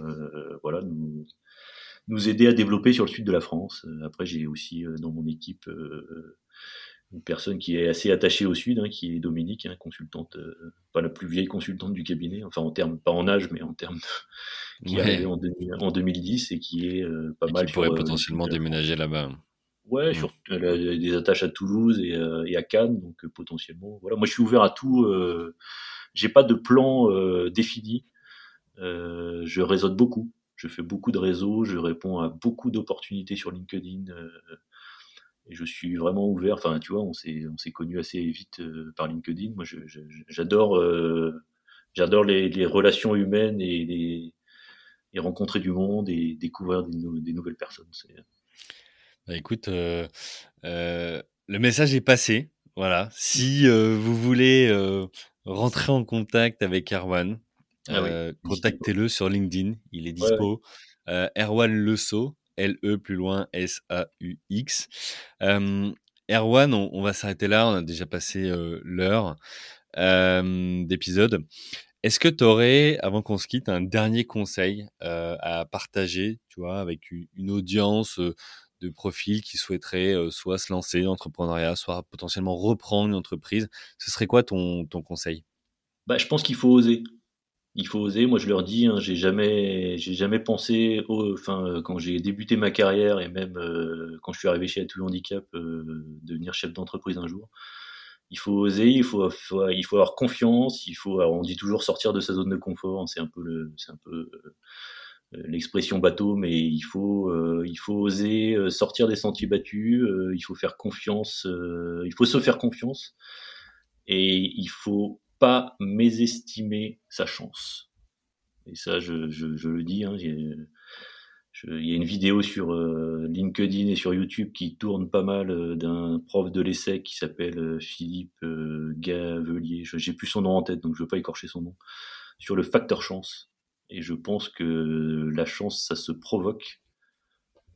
voilà, nous, nous aider à développer sur le sud de la France. Euh, après, j'ai aussi euh, dans mon équipe euh, une personne qui est assez attachée au sud, hein, qui est Dominique, hein, consultante, pas la plus vieille consultante du cabinet, enfin en termes, pas en âge, mais en termes qui est arrivée en, 2010 et qui est pas mal. Qui pourrait potentiellement déménager là-bas. Ouais, sur, elle a des attaches à Toulouse et, et à Cannes, donc potentiellement. Voilà, moi je suis ouvert à tout. J'ai pas de plan défini. je réseaute beaucoup je fais beaucoup de réseaux, je réponds à beaucoup d'opportunités sur LinkedIn. Euh, et je suis vraiment ouvert. Enfin, tu vois, on s'est, on s'est connu assez vite euh, par LinkedIn. Moi, j'adore, euh, j'adore les, relations humaines et, les, rencontrer du monde et découvrir des, nouvelles personnes. Bah, écoute, le message est passé. Voilà. Si vous voulez rentrer en contact avec Erwan, ah contactez-le sur LinkedIn. Il est dispo. Erwan Leso, L-E plus loin S-A-U-X. Erwan, on, va s'arrêter là. On a déjà passé l'heure d'épisode. Est-ce que tu aurais, avant qu'on se quitte, un dernier conseil à partager, tu vois, avec une, audience de profils qui souhaiteraient soit se lancer dans l'entrepreneuriat, soit potentiellement reprendre une entreprise? Ce serait quoi ton, ton conseil? Bah, Je pense qu'il faut oser il faut oser. Moi, je leur dis, hein, j'ai jamais, j'ai jamais pensé, enfin, euh, quand j'ai débuté ma carrière et même euh, quand je suis arrivé chez Atout Handicap, euh, devenir chef d'entreprise un jour. Il faut oser, il faut, il faut avoir confiance. Il faut, on dit toujours sortir de sa zone de confort. Hein, c'est un peu le, c'est un peu l'expression bateau, mais il faut, il faut oser sortir des sentiers battus. il faut faire confiance. il faut se faire confiance. Et il faut pas mésestimer sa chance. Et ça, je, le dis. Hein, il y a une vidéo sur euh, LinkedIn et sur YouTube qui tourne pas mal euh, d'un prof de l'essai qui s'appelle euh, Philippe Gavelier. J'ai plus son nom en tête, donc je veux pas écorcher son nom. Sur le facteur chance. Et je pense que la chance, ça se provoque,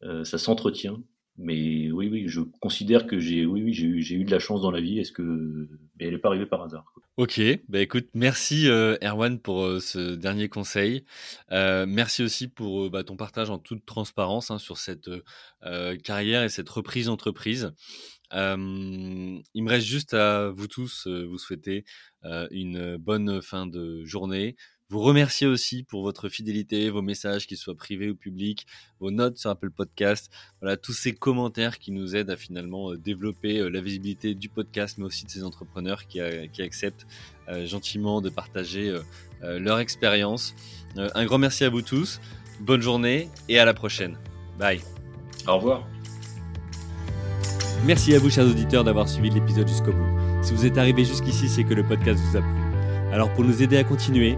ça s'entretient, mais oui, oui, je considère que j'ai, oui, oui, eu, eu de la chance dans la vie. Est-ce que, elle n'est pas arrivée par hasard. Ok, bah écoute, merci euh, Erwan pour euh, ce dernier conseil. Euh, merci aussi pour bah, ton partage en toute transparence hein, sur cette carrière et cette reprise d'entreprise. il me reste juste à vous tous vous souhaiter une bonne fin de journée, vous remercier aussi pour votre fidélité, vos messages, qu'ils soient privés ou publics, vos notes sur Apple Podcast, voilà, tous ces commentaires qui nous aident à finalement euh, développer euh, la visibilité du podcast, mais aussi de ces entrepreneurs qui, euh, qui acceptent gentiment de partager leur expérience. un grand merci à vous tous, bonne journée et à la prochaine. Bye. Au revoir. Merci à vous, chers auditeurs, d'avoir suivi l'épisode jusqu'au bout. Si vous êtes arrivé jusqu'ici, c'est que le podcast vous a plu. Alors pour nous aider à continuer,